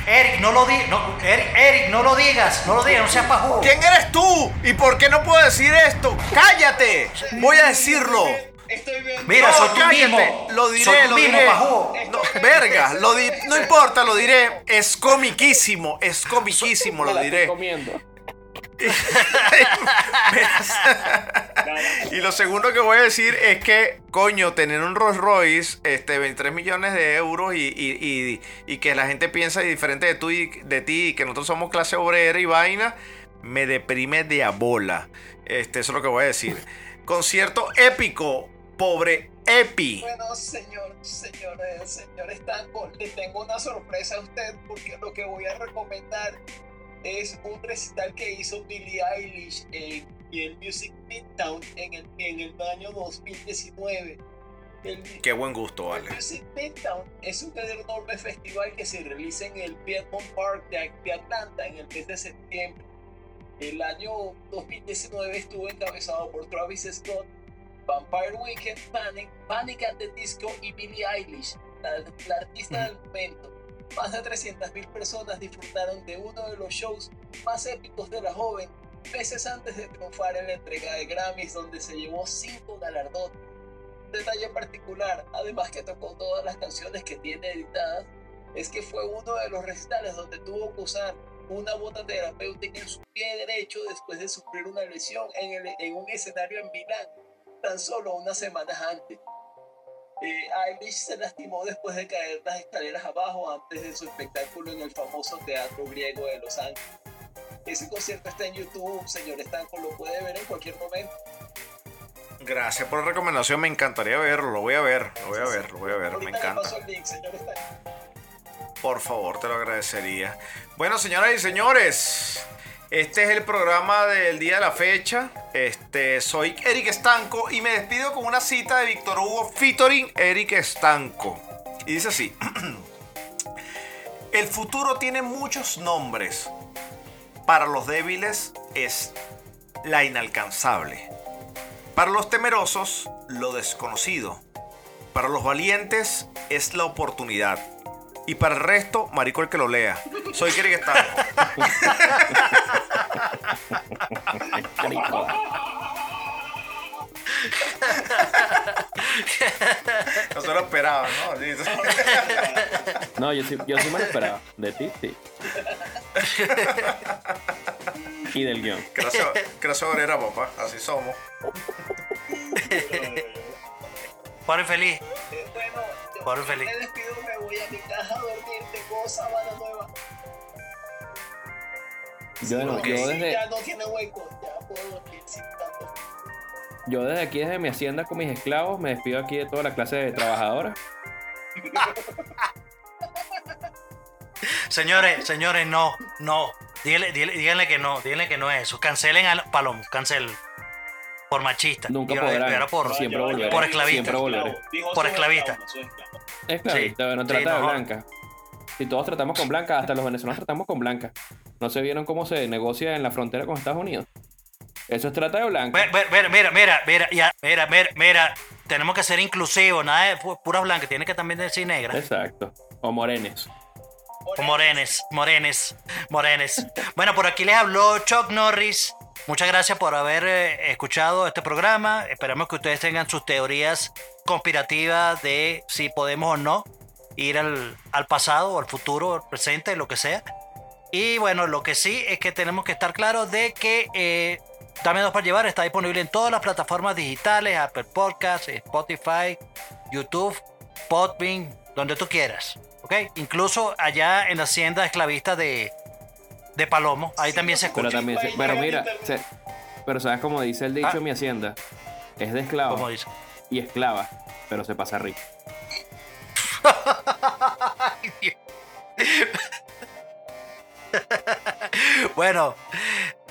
S5: Eric, no lo digas, no, Eric, Eric, no lo digas, no lo digas, no seas pajudo.
S2: ¿Quién eres tú? ¿Y por qué no puedo decir esto? ¡Cállate! Voy a decirlo.
S4: Estoy viendo.
S5: Mira,
S2: No,
S5: soy tú mismo.
S2: Lo diré,
S5: Soy
S2: lo
S5: mismo,
S2: diré. No, verga, lo di- no importa, lo diré. Es comiquísimo, es comiquísimo, lo diré.
S3: comiendo.
S2: Y lo segundo que voy a decir es que, coño, tener un Rolls Royce, este, 23 millones de euros y, y- y- y que la gente piensa diferente de, tú y, de ti y que nosotros somos clase obrera y vaina, me deprime de a bola. Este, eso es lo que voy a decir. Concierto épico, pobre Epi.
S4: Bueno, señor, señor, eh, señor Estanco, le tengo una sorpresa a usted porque lo que voy a recomendar es un recital que hizo Billie Eilish en, el Music Midtown en el, en el año 2019. El,
S2: Qué buen gusto,
S4: el
S2: vale.
S4: Music Midtown es un enorme festival que se realiza en el Piedmont Park de, de Atlanta en el mes de septiembre. El año 2019 estuvo encabezado por Travis Scott, Vampire Weekend, Panic, Panic at the Disco y Billie Eilish, la, la artista del momento. Más de 300.000 personas disfrutaron de uno de los shows más épicos de la joven, meses antes de triunfar en la entrega de Grammys, donde se llevó cinco galardones. Un detalle particular, además que tocó todas las canciones que tiene editadas, es que fue uno de los recitales donde tuvo que usar una bota terapéutica en su pie derecho después de sufrir una lesión en, el- en un escenario en Milán, tan solo unas semanas antes. Eh, Eilish se lastimó después de caer las escaleras abajo antes de su espectáculo en el famoso Teatro Griego de Los Ángeles. Ese concierto está en YouTube, señor Estanco, lo puede ver en cualquier momento.
S2: Gracias por la recomendación, me encantaría verlo, lo voy a ver, lo voy a ver, lo voy a ver, me
S4: Ahorita
S2: encanta.
S4: paso el link, señor Estanco.
S2: Por favor, te lo agradecería. Bueno, señoras y señores, este es el programa del día de la fecha. Este, soy Eric Estanco y me despido con una cita de Víctor Hugo featuring Eric Estanco. Y dice así: El futuro tiene muchos nombres. Para los débiles es la inalcanzable. Para los temerosos, lo desconocido. Para los valientes es la oportunidad. Y para el resto, marico el que lo lea. Soy Eric Estanco.
S3: Marico.
S2: No se lo esperaba, ¿no? Sí.
S3: No, yo sí, yo sí me lo esperaba. De ti, sí. Y del guion.
S2: Clase obrera, papá. Así somos.
S5: Pobre feliz.
S4: Eh, bueno, yo
S5: Por feliz.
S4: me despido, me voy a mi casa a dormir, tengo sábana nueva.
S3: Yo, no- yo
S4: sí,
S3: desde,
S4: ya no tiene hueco, ya puedo dormir sin tanto.
S3: yo desde aquí, desde mi hacienda con mis esclavos, me despido aquí de toda la clase de trabajadoras.
S5: Señores, señores, no, no. Díganle, díganle, díganle que no, díganle que no es eso. Cancelen al Palomo, cancelen. Por machista.
S3: Nunca
S5: Y
S3: podrán.
S5: ahora por,
S3: Siempre volveré.
S5: por esclavista.
S3: Siempre volveré.
S5: Por esclavista.
S6: esclavo, soy esclavo.
S3: Es claro,
S5: Sí.
S3: bueno,
S5: Sí,
S3: trata de
S5: no.
S3: blanca. Si todos tratamos con blanca, hasta los venezolanos tratamos con blanca. ¿No se vieron cómo se negocia en la frontera con Estados Unidos? Eso es trata de blanca.
S5: Mira, mira, mira, ya, mira, mira, mira. Tenemos que ser inclusivos, nada de pu- puras blancas, tiene que también decir negras.
S3: Exacto. O morenes.
S5: Morenes, Morenes, Morenes. Bueno, por aquí les habló Chuck Norris. Muchas gracias por haber eh, escuchado este programa. Esperamos que ustedes tengan sus teorías conspirativas de si podemos o no ir al, pasado, al futuro, al presente, lo que sea. Y bueno, lo que sí es que tenemos que estar claros de que eh, Dame dos para llevar está disponible en todas las plataformas digitales, Apple Podcasts, Spotify, YouTube, Podbean, donde tú quieras. ¿Ok? Incluso allá en la hacienda esclavista de, de Palomo, ahí también se
S3: Pero
S5: escucha.
S3: también, se- pero mira, se- pero sabes como dice el dicho
S5: Ah.
S3: en mi hacienda, es de esclavo
S5: Como dice.
S3: y esclava, pero se pasa rico.
S5: Bueno,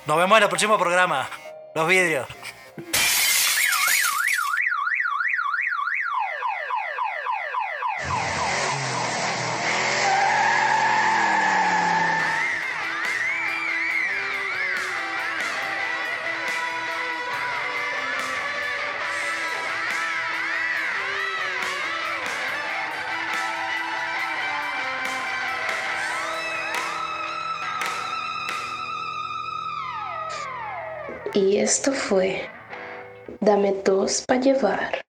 S5: nos vemos en el próximo programa. Los vidrios.
S1: Y esto fue Dame dos para llevar.